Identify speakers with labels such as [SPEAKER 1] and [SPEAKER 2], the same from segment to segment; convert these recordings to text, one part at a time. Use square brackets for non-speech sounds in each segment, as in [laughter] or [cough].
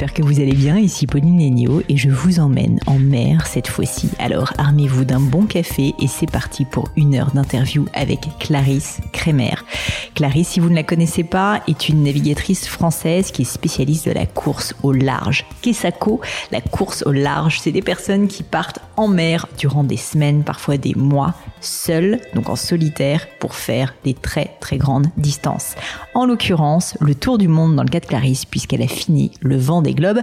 [SPEAKER 1] J'espère que vous allez bien, ici Pauline Lénio et je vous emmène en mer cette fois-ci. Alors armez-vous d'un bon café et c'est parti pour une heure d'interview avec Clarisse Crémer. Clarisse, si vous ne la connaissez pas, est une navigatrice française qui est spécialiste de la course au large. Kessako, la course au large, c'est des personnes qui partent en mer durant des semaines, parfois des mois, seules, donc en solitaire, pour faire des très très grandes distances. En l'occurrence, le tour du monde dans le cas de Clarisse, puisqu'elle a fini le vent des globes,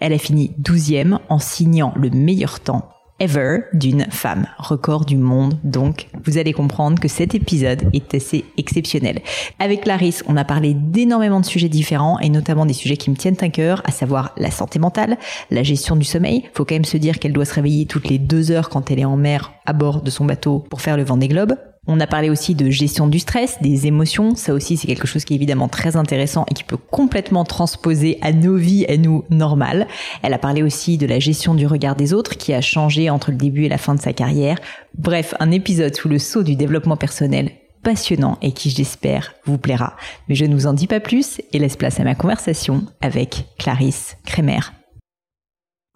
[SPEAKER 1] elle a fini 12e en signant le meilleur temps ever d'une femme, record du monde. Donc, vous allez comprendre que cet épisode est assez exceptionnel. Avec Clarisse, on a parlé d'énormément de sujets différents et notamment des sujets qui me tiennent à cœur, à savoir la santé mentale, la gestion du sommeil. Faut quand même se dire qu'elle doit se réveiller toutes les deux heures quand elle est en mer à bord de son bateau pour faire le vent des globes. On a parlé aussi de gestion du stress, des émotions. Ça aussi, c'est quelque chose qui est évidemment très intéressant et qui peut complètement transposer à nos vies, à nous, normales. Elle a parlé aussi de la gestion du regard des autres qui a changé entre le début et la fin de sa carrière. Bref, un épisode sous le sceau du développement personnel passionnant et qui, j'espère, vous plaira. Mais je ne vous en dis pas plus et laisse place à ma conversation avec Clarisse Crémer.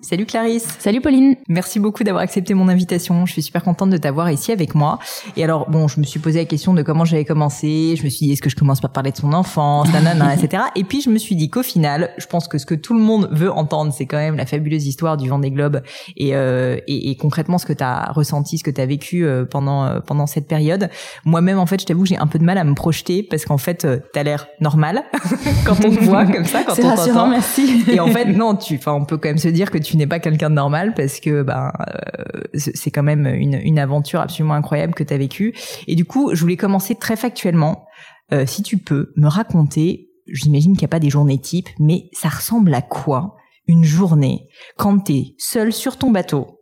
[SPEAKER 1] Salut Clarisse.
[SPEAKER 2] Salut Pauline.
[SPEAKER 1] Merci beaucoup d'avoir accepté mon invitation. Je suis super contente de t'avoir ici avec moi. Et alors, bon, je me suis posé la question de comment j'avais commencé. Je me suis dit, est-ce que je commence par parler de son enfance, nanana, etc. Et puis, je me suis dit qu'au final, je pense que ce que tout le monde veut entendre, c'est quand même la fabuleuse histoire du Vendée Globe et, euh, et, et concrètement ce que tu as ressenti, ce que tu as vécu euh, pendant, euh, pendant cette période. Moi-même, en fait, je t'avoue, j'ai un peu de mal à me projeter parce qu'en fait, euh, tu as l'air normal [laughs] quand on te voit comme ça, quand on
[SPEAKER 2] t'entend. merci.
[SPEAKER 1] Et en fait, non, tu, enfin, on peut quand même se dire que tu n'es pas quelqu'un de normal parce que ben euh, c'est quand même une, une aventure absolument incroyable que tu as vécue. Et du coup, je voulais commencer très factuellement. Euh, si tu peux me raconter, j'imagine qu'il n'y a pas des journées types, mais ça ressemble à quoi une journée quand tu es seul sur ton bateau?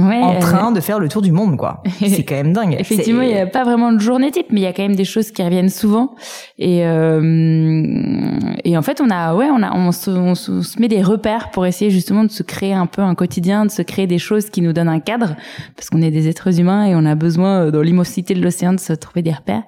[SPEAKER 2] Ouais,
[SPEAKER 1] en train de faire le tour du monde, quoi. [laughs] C'est quand même dingue.
[SPEAKER 2] Effectivement, il n'y a pas vraiment de journée type, mais il y a quand même des choses qui reviennent souvent. Et euh, et en fait, on a ouais, on a on se, on se met des repères pour essayer justement de se créer un peu un quotidien, de se créer des choses qui nous donnent un cadre, parce qu'on est des êtres humains et on a besoin euh, dans l'immensité de l'océan de se trouver des repères.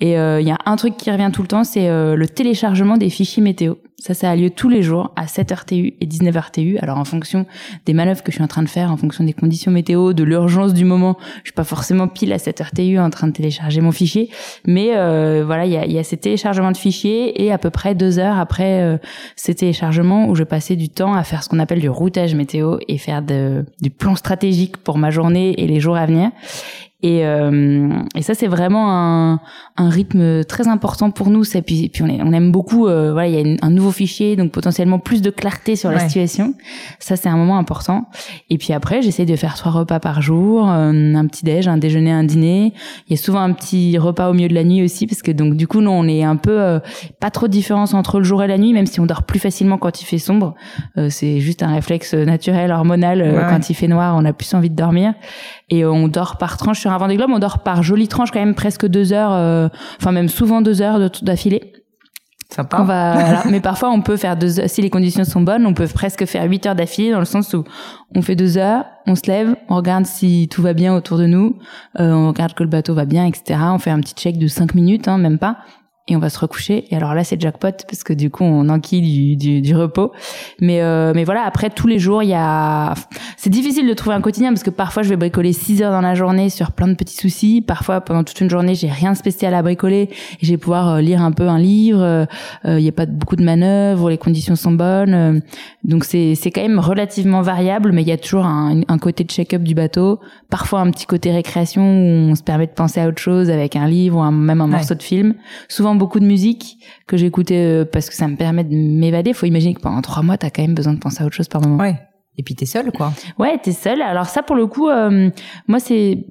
[SPEAKER 2] Et euh, il y a un truc qui revient tout le temps, c'est euh, le téléchargement des fichiers météo. Ça, ça a lieu tous les jours à 7h TU et 19h TU. Alors, en fonction des manœuvres que je suis en train de faire, en fonction des conditions météo, de l'urgence du moment, je suis pas forcément pile à 7h TU en train de télécharger mon fichier. Mais euh, voilà, il y a, y a ces téléchargements de fichiers et à peu près deux heures après euh, ces téléchargements où je passais du temps à faire ce qu'on appelle du routage météo et faire de, du plan stratégique pour ma journée et les jours à venir. Et, euh, et ça, c'est vraiment un, un rythme très important pour nous. Et puis, puis on, est, on aime beaucoup. Euh, voilà, il y a une- un nouveau fichier, donc potentiellement plus de clarté sur la situation. Ça, c'est un moment important. Et puis après, j'essaie de faire trois repas par jour, euh, un petit déj, un déjeuner, un dîner. Il y a souvent un petit repas au milieu de la nuit aussi, parce que donc du coup, nous, on est un peu euh, pas trop de différence entre le jour et la nuit, même si on dort plus facilement quand il fait sombre. Euh, c'est juste un réflexe naturel, hormonal.
[SPEAKER 1] Ouais.
[SPEAKER 2] Quand il fait noir, on a plus envie de dormir et on dort par tranche sur un Vendée Globe on dort par jolie tranche quand même presque deux heures euh, enfin même souvent deux heures d'affilée
[SPEAKER 1] Sympa.
[SPEAKER 2] on va voilà. mais parfois on peut faire deux heures si les conditions sont bonnes on peut presque faire huit heures d'affilée dans le sens où on fait deux heures on se lève on regarde si tout va bien autour de nous euh, on regarde que le bateau va bien etc on fait un petit check de cinq minutes hein, même pas et on va se recoucher. Et alors là, c'est jackpot parce que du coup, on enquille du, du, du repos. Mais euh, mais voilà, après tous les jours, il y a. C'est difficile de trouver un quotidien parce que parfois, je vais bricoler 6 heures dans la journée sur plein de petits soucis. Parfois, pendant toute une journée, j'ai rien spécial à bricoler et je vais pouvoir euh, lire un peu un livre. Euh, il n'y a pas beaucoup de manœuvres, les conditions sont bonnes. donc c'est c'est quand même relativement variable, mais il y a toujours un, un côté de check-up du bateau. Parfois un petit côté récréation où on se permet de penser à autre chose avec un livre ou même un morceau de film. Souvent beaucoup de musique que j'écoutais euh, parce que ça me permet de m'évader. Faut imaginer que pendant trois mois, t'as quand même besoin de penser à autre chose par moment.
[SPEAKER 1] Ouais. Et puis t'es seule, quoi.
[SPEAKER 2] Ouais, t'es seule. Alors ça, pour le coup, euh, moi, c'est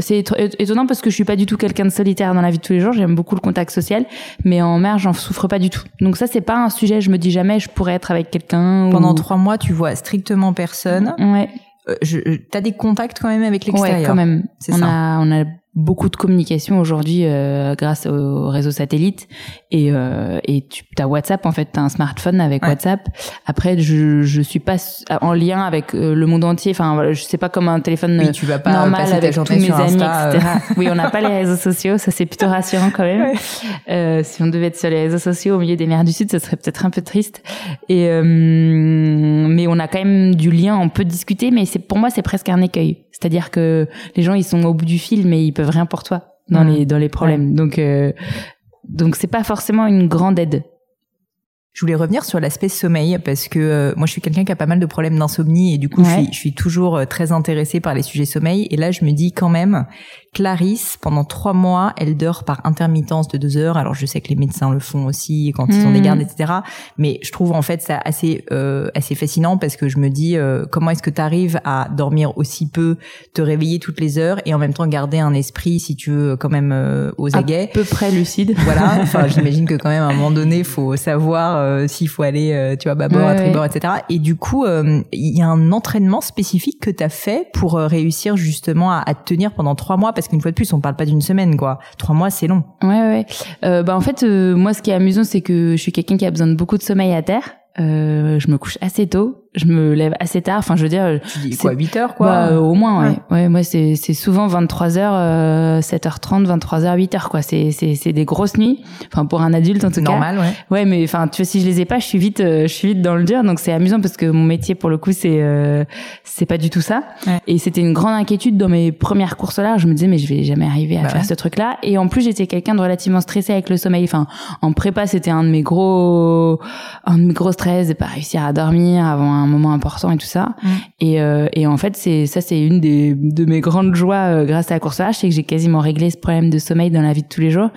[SPEAKER 2] c'est étonnant parce que je suis pas du tout quelqu'un de solitaire dans la vie de tous les jours. J'aime beaucoup le contact social, mais en mer, j'en souffre pas du tout. Donc ça, c'est pas un sujet. Je me dis jamais je pourrais être avec quelqu'un.
[SPEAKER 1] Pendant trois mois, tu vois strictement personne.
[SPEAKER 2] Ouais.
[SPEAKER 1] Euh, je, t'as des contacts quand même avec l'extérieur.
[SPEAKER 2] Ouais, quand même.
[SPEAKER 1] C'est
[SPEAKER 2] on
[SPEAKER 1] ça.
[SPEAKER 2] A, on a beaucoup de communication aujourd'hui euh, grâce au réseau satellite et euh, et tu as WhatsApp en fait. Tu as un smartphone avec
[SPEAKER 1] Ouais.
[SPEAKER 2] WhatsApp. Après je je suis pas en lien avec euh, le monde entier. Enfin je sais pas comme un téléphone
[SPEAKER 1] Oui, tu vas pas
[SPEAKER 2] normal
[SPEAKER 1] passer
[SPEAKER 2] avec tous mes amis
[SPEAKER 1] Insta, euh.
[SPEAKER 2] etc oui on n'a pas les réseaux sociaux ça c'est plutôt rassurant quand même. [laughs] Euh, si on devait être sur les réseaux sociaux au milieu des mers du sud ce serait peut-être un peu triste. Et euh, mais on a quand même du lien on peut discuter mais c'est pour moi c'est presque un écueil c'est-à-dire que les gens ils sont au bout du fil mais ils peuvent rien pour toi dans les dans les problèmes. Donc euh, donc c'est pas forcément une grande aide
[SPEAKER 1] Je voulais revenir sur l'aspect sommeil parce que euh, moi je suis quelqu'un qui a pas mal de problèmes d'insomnie et du coup je, suis, je suis toujours euh, très intéressée par les sujets sommeil. Et là je me dis quand même Clarisse pendant trois mois elle dort par intermittence de deux heures. Alors je sais que les médecins le font aussi quand ils ont des
[SPEAKER 2] Mhm.
[SPEAKER 1] gardes etc mais je trouve en fait ça assez euh, assez fascinant parce que je me dis euh, comment est-ce que tu arrives à dormir aussi peu te réveiller toutes les heures et en même temps garder un esprit si tu veux quand même euh, aux aguets.
[SPEAKER 2] à peu près lucide.
[SPEAKER 1] Voilà. Enfin, [laughs] j'imagine que quand même à un moment donné, faut savoir euh, s'il faut aller, euh, tu vois, bâbord,
[SPEAKER 2] Ouais,
[SPEAKER 1] à tribord, etc. Et du coup, euh, il y a un entraînement spécifique que tu as fait pour euh, réussir justement à, à te tenir pendant trois mois, parce qu'une fois de plus, on parle pas d'une semaine, quoi. Trois mois, c'est long.
[SPEAKER 2] Ouais, ouais. ouais. Euh, bah en fait, euh, moi, ce qui est amusant, c'est que je suis quelqu'un qui a besoin de beaucoup de sommeil à terre. Euh, je me couche assez tôt, je me lève assez tard. Enfin, je veux dire,
[SPEAKER 1] Tu dis
[SPEAKER 2] C'est-
[SPEAKER 1] quoi, 8 heures, quoi.
[SPEAKER 2] bah, euh, au moins, ouais.
[SPEAKER 1] Ouais.
[SPEAKER 2] Ouais, moi, c'est c'est souvent 23h, euh, 7h30, 23h, 8h, quoi. C'est c'est c'est des grosses nuits. Enfin, pour un adulte en tout cas.
[SPEAKER 1] Normal, ouais.
[SPEAKER 2] Ouais, mais enfin, tu vois, si je les ai pas, je suis vite, euh, je suis vite dans le dur. Donc c'est amusant parce que mon métier, pour le coup, c'est euh, c'est pas du tout ça.
[SPEAKER 1] Ouais.
[SPEAKER 2] Et c'était une grande inquiétude dans mes premières courses là. Je me disais mais je vais jamais arriver à
[SPEAKER 1] Bah
[SPEAKER 2] faire
[SPEAKER 1] ouais.
[SPEAKER 2] ce truc-là. Et en plus, j'étais quelqu'un de relativement stressé avec le sommeil. Enfin, en prépa, c'était un de mes gros, un de mes gros stress de pas réussir à dormir avant un moment important et tout ça.
[SPEAKER 1] Mm.
[SPEAKER 2] Et euh, et en fait, c'est ça, c'est une des de mes grandes joies euh, grâce à la course à c'est que j'ai quasiment réglé ce problème de sommeil dans la vie de tous les jours.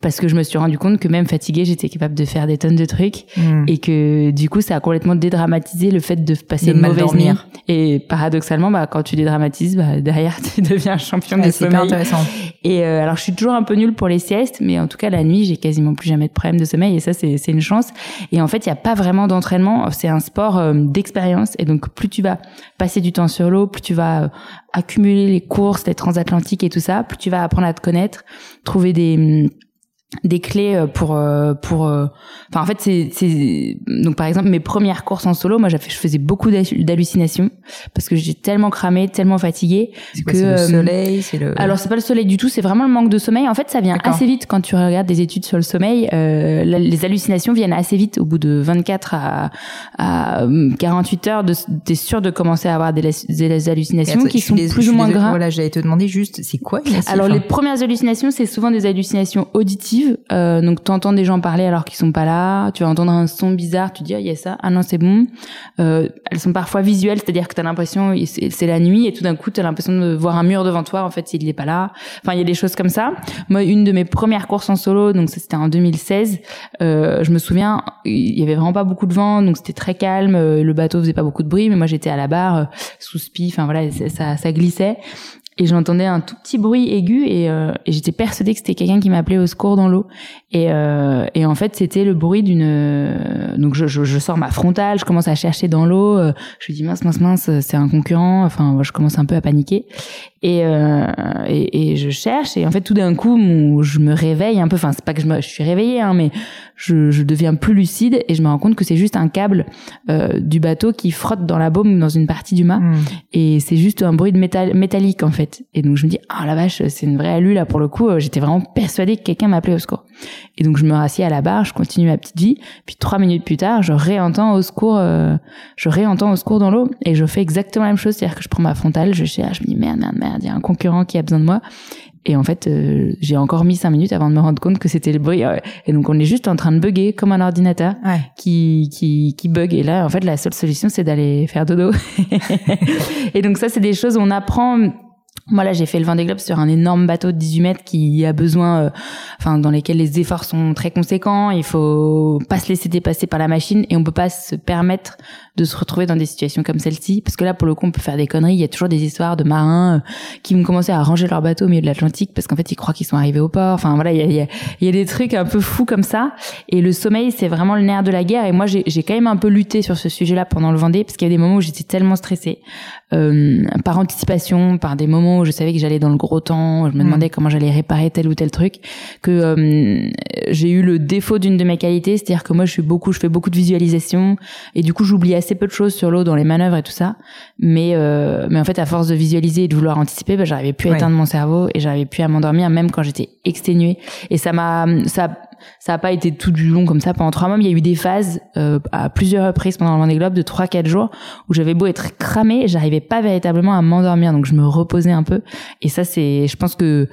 [SPEAKER 2] Parce que je me suis rendu compte que même fatiguée, j'étais capable de faire des tonnes de trucs
[SPEAKER 1] Hmm.
[SPEAKER 2] et que du coup ça a complètement dédramatisé le fait de passer
[SPEAKER 1] De
[SPEAKER 2] une mauvaise
[SPEAKER 1] dormir.
[SPEAKER 2] nuit et paradoxalement bah quand tu dédramatises bah derrière [laughs] tu deviens champion
[SPEAKER 1] Ouais, hyper
[SPEAKER 2] sommeil
[SPEAKER 1] intéressant.
[SPEAKER 2] Et euh, alors je suis toujours un peu nulle pour les siestes mais en tout cas la nuit j'ai quasiment plus jamais de problème de sommeil. Et ça c'est une chance. Et en fait il y a pas vraiment d'entraînement. C'est un sport euh, d'expérience. Et donc plus tu vas passer du temps sur l'eau plus tu vas euh, accumuler les courses les transatlantiques et tout ça plus tu vas apprendre à te connaître trouver des hum, des clés euh, pour euh, pour euh, enfin en fait c'est c'est donc par exemple mes premières courses en solo moi j'avais je faisais beaucoup d'hallu- d'hallucinations parce que j'étais tellement cramée tellement fatiguée
[SPEAKER 1] C'est quoi,
[SPEAKER 2] que,
[SPEAKER 1] le soleil, c'est le.
[SPEAKER 2] alors c'est pas le soleil du tout, c'est vraiment le manque de sommeil. En fait, ça vient assez vite quand tu regardes des études sur le sommeil. Euh, les hallucinations viennent assez vite, au bout de 24 à, à euh, 48 heures. de- T'es sûr de commencer à avoir des, des hallucinations
[SPEAKER 1] Attends,
[SPEAKER 2] qui sont plus ou moins graves.
[SPEAKER 1] Voilà, j'allais te demander juste, c'est quoi
[SPEAKER 2] Alors les premières hallucinations, c'est souvent des hallucinations auditives. Euh, donc tu entends des gens parler alors qu'ils sont pas là. Tu vas entendre un son bizarre, tu dis ah y a ça, ah non c'est bon. Euh, elles sont parfois visuelles, c'est-à-dire que tu as l'impression c'est la nuit et tout d'un coup tu as l'impression de voir un mur devant toi. En fait il est pas là. Enfin il y a des choses comme ça. Moi une de mes premières courses en solo, donc c'était en 2016. Euh, je me souviens il y avait vraiment pas beaucoup de vent, donc c'était très calme. Euh, Le bateau faisait pas beaucoup de bruit, mais moi j'étais à la barre euh, sous spi. Enfin voilà ça, ça glissait et j'entendais un tout petit bruit aigu et, euh, et j'étais persuadée que c'était quelqu'un qui m'appelait au secours dans l'eau. Et, euh, et en fait c'était le bruit d'une euh, donc je, je, je sors ma frontale je commence à chercher dans l'eau euh, je me dis mince mince mince c'est un concurrent enfin je commence un peu à paniquer Et, euh, et, et, je cherche et en fait tout d'un coup je me réveille un peu. Enfin c'est pas que je me je suis réveillée hein, mais je, je deviens plus lucide et je me rends compte que c'est juste un câble euh, du bateau qui frotte dans la baume dans une partie du mât. Hmm. et c'est juste un bruit de métal métallique en fait. Et donc je me dis ah oh, la vache c'est une vraie alu là pour le coup. J'étais vraiment persuadée que quelqu'un m'appelait au secours et donc je me rassieds à la barre je continue ma petite vie. Puis trois minutes plus tard je réentends au secours euh, je réentends au secours dans l'eau et je fais exactement la même chose. C'est-à-dire que je prends ma frontale je cherche je me dis merde merde merde il y a un concurrent qui a besoin de moi. Et en fait, euh, j'ai encore mis cinq minutes avant de me rendre compte que c'était le bruit. Et donc, on est juste en train de bugger comme un ordinateur qui, qui, qui bug. Et là, en fait, la seule solution, c'est d'aller faire dodo. [laughs] et donc, ça, c'est des choses où on apprend moi là j'ai fait le Vendée Globe sur un énorme bateau de 18 mètres qui a besoin, euh, enfin dans lesquels les efforts sont très conséquents. Il faut pas se laisser dépasser par la machine et on peut pas se permettre de se retrouver dans des situations comme celle-ci parce que là pour le coup on peut faire des conneries. Il y a toujours des histoires de marins euh, qui vont commencer à ranger leur bateau au milieu de l'Atlantique parce qu'en fait ils croient qu'ils sont arrivés au port. Enfin voilà il y a, y, a, y a, des trucs un peu fous comme ça. Et le sommeil c'est vraiment le nerf de la guerre. Et moi j'ai quand même un peu lutté sur ce sujet-là pendant le Vendée parce qu'il y a des moments où j'étais tellement stressée euh, par anticipation, par des moments où je savais que j'allais dans le gros temps, je me mm. demandais comment j'allais réparer tel ou tel truc, que euh, j'ai eu le défaut d'une de mes qualités, c'est-à-dire que moi je suis beaucoup, je fais beaucoup de visualisation et du coup j'oublie assez peu de choses sur l'eau dans les manœuvres et tout ça, mais euh, mais en fait à force de visualiser et de vouloir anticiper, bah, j'arrivais plus à éteindre mon cerveau et j'arrivais plus à m'endormir même quand j'étais exténuée et ça m'a ça ça n'a pas été tout du long comme ça pendant trois mois. Mais il y a eu des phases euh, à plusieurs reprises pendant le Vendée Globe de trois quatre jours où j'avais beau être cramée, j'arrivais pas véritablement à m'endormir. Donc je me reposais un peu. Et ça, c'est, je pense que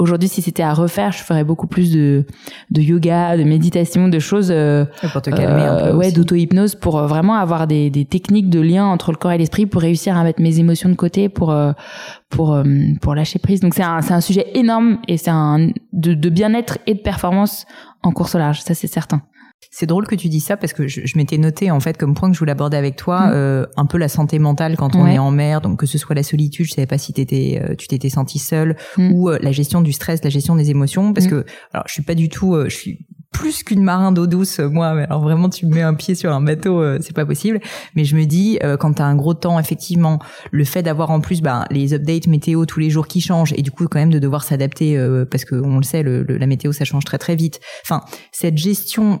[SPEAKER 2] aujourd'hui, si c'était à refaire, je ferais beaucoup plus de, de yoga, de méditation, de choses. Euh,
[SPEAKER 1] pour te calmer un peu. Euh,
[SPEAKER 2] ouais, d'auto-hypnose pour euh, vraiment avoir des, des techniques de lien entre le corps et l'esprit pour réussir à mettre mes émotions de côté pour pour pour lâcher prise. Donc c'est un c'est un sujet énorme et c'est un de, de bien-être et de performance en course au large, ça c'est certain.
[SPEAKER 1] C'est drôle que tu dis ça parce que je, je m'étais noté en fait comme point que je voulais aborder avec toi mm. euh, un peu la santé mentale quand on est en mer, donc que ce soit la solitude, je savais pas si t'étais, euh, tu t'étais senti seule mm. ou euh, la gestion du stress, la gestion des émotions, parce mm. que alors je suis pas du tout, je suis plus qu'une marin d'eau douce, moi. Mais alors vraiment, tu me mets un pied sur un bateau, c'est pas possible. Mais je me dis, euh, quand t'as un gros temps, effectivement, le fait d'avoir en plus bah, les updates météo tous les jours qui changent, et du coup quand même de devoir s'adapter parce que on le sait, le, la météo ça change très très vite. Enfin, cette gestion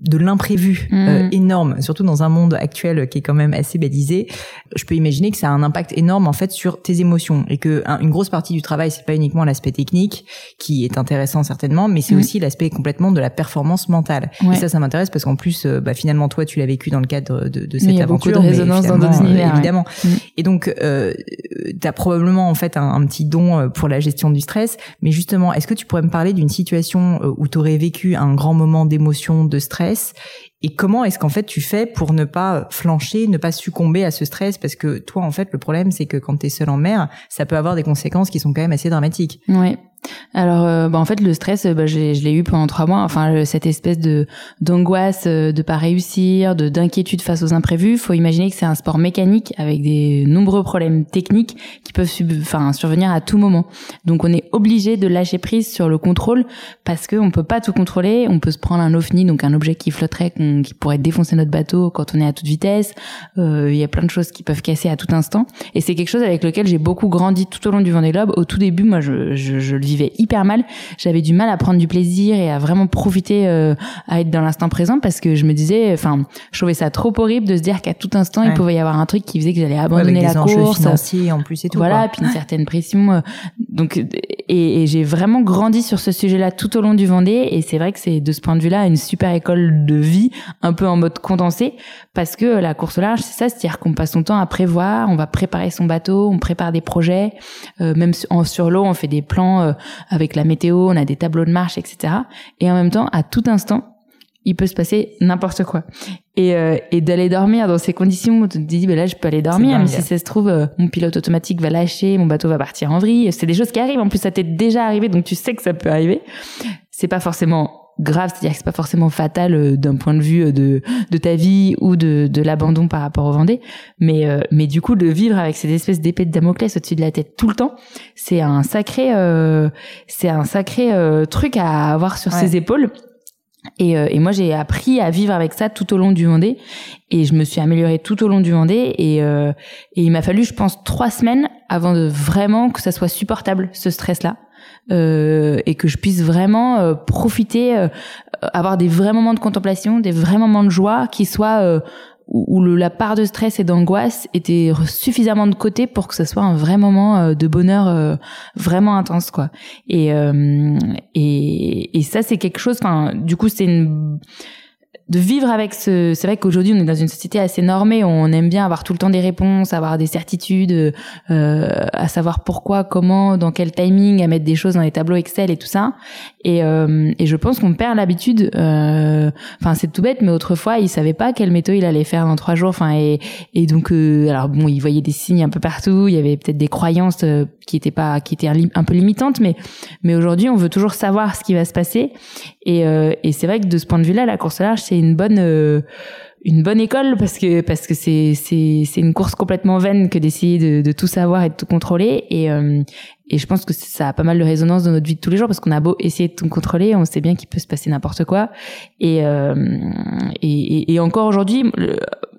[SPEAKER 1] de l'imprévu mm. euh, énorme, surtout dans un monde actuel qui est quand même assez balisé, je peux imaginer que ça a un impact énorme en fait sur tes émotions et que une grosse partie du travail c'est pas uniquement l'aspect technique qui est intéressant certainement, mais c'est mm. aussi l'aspect complètement de la performance mentale. Et ça, ça m'intéresse parce qu'en plus, euh, bah, finalement toi tu l'as vécu dans le cadre de, de cette
[SPEAKER 2] mais il y
[SPEAKER 1] a
[SPEAKER 2] aventure, beaucoup de résonance dans d'autres univers,
[SPEAKER 1] évidemment. Mm. Et donc, euh, tu as probablement en fait un, un, petit don euh, pour la gestion du stress, mais justement, est-ce que tu pourrais me parler d'une situation où tu aurais vécu un grand moment d'émotion, de stress et comment est-ce qu'en fait tu fais pour ne pas flancher, ne pas succomber à ce stress? Parce que toi, en fait, le problème, c'est que quand tu es seul en mer, ça peut avoir des conséquences qui sont quand même assez dramatiques.
[SPEAKER 2] Oui. Alors, euh, bah, en fait, le stress, bah, je l'ai eu pendant trois mois. Enfin, cette espèce de d'angoisse euh, de pas réussir, de d'inquiétude face aux imprévus. Faut imaginer que c'est un sport mécanique avec des nombreux problèmes techniques qui peuvent enfin survenir à tout moment. Donc, on est obligé de lâcher prise sur le contrôle parce que on peut pas tout contrôler. On peut se prendre un ovni, donc un objet qui flotterait, qui pourrait défoncer notre bateau quand on est à toute vitesse. Euh, il y a plein de choses qui peuvent casser à tout instant. Et c'est quelque chose avec lequel j'ai beaucoup grandi tout au long du Vendée Globe. Au tout début, moi, je, je, je le vivais hyper mal. J'avais du mal à prendre du plaisir et à vraiment profiter, euh, à être dans l'instant présent parce que je me disais, enfin, je trouvais ça trop horrible de se dire qu'à tout instant il pouvait y avoir un truc qui faisait que j'allais abandonner
[SPEAKER 1] ouais,
[SPEAKER 2] la
[SPEAKER 1] course. financiers en plus et tout.
[SPEAKER 2] Voilà, puis une certaine pression. Euh, donc, et, et j'ai vraiment grandi sur ce sujet-là tout au long du Vendée et c'est vrai que c'est de ce point de vue-là une super école de vie, un peu en mode condensé parce que la course au large, c'est ça, c'est-à-dire qu'on passe son temps à prévoir, on va préparer son bateau, on prépare des projets, euh, même en, sur l'eau, on fait des plans euh, avec la météo, on a des tableaux de marche, etc. Et en même temps, à tout instant, il peut se passer n'importe quoi. Et, euh, et d'aller dormir dans ces conditions, où tu te dis, ben là, je peux aller dormir, mais si ça se trouve, euh, mon pilote automatique va lâcher, mon bateau va partir en vrille. C'est des choses qui arrivent. En plus, ça t'est déjà arrivé, donc tu sais que ça peut arriver. C'est pas forcément grave, c'est-à-dire que c'est pas forcément fatal euh, d'un point de vue euh, de, de ta vie ou de, de l'abandon par rapport au Vendée, mais euh, mais du coup de vivre avec cette espèce d'épée de Damoclès au-dessus de la tête tout le temps, c'est un sacré c'est un sacré truc à avoir sur ses épaules Et, euh, et moi, j'ai appris à vivre avec ça tout au long du Vendée. Et je me suis améliorée tout au long du Vendée. Et, euh, et il m'a fallu, je pense, trois semaines avant de vraiment que ça soit supportable, ce stress-là. Euh, et que je puisse vraiment euh, profiter, euh, avoir des vrais moments de contemplation, des vrais moments de joie qui soient où, le, la part de stress et d'angoisse était suffisamment de côté pour que ce soit un vrai moment de bonheur vraiment intense quoi. Et et, et ça c'est quelque chose. Enfin, du coup c'est une de vivre avec ce. C'est vrai qu'aujourd'hui, on est dans une société assez normée. On aime bien avoir tout le temps des réponses, avoir des certitudes, euh, à savoir pourquoi, comment, dans quel timing, à mettre des choses dans les tableaux Excel et tout ça. Et, euh, et je pense qu'on perd l'habitude. Euh, enfin, c'est tout bête, mais autrefois, il savait pas quelle méthode il allait faire dans trois jours. Enfin, et, et donc, euh, alors bon, il voyait des signes un peu partout. Il y avait peut-être des croyances euh, qui étaient pas, qui étaient un, peu limitantes, mais mais aujourd'hui, on veut toujours savoir ce qui va se passer. Et, et c'est vrai que de ce point de vue-là, la course large, c'est une bonne une bonne école parce que parce que c'est c'est c'est une course complètement vaine que d'essayer de, de tout savoir et de tout contrôler. Et euh, et je pense que ça a pas mal de résonance dans notre vie de tous les jours parce qu'on a beau essayer de tout contrôler on sait bien qu'il peut se passer n'importe quoi. Et, euh, et, et encore aujourd'hui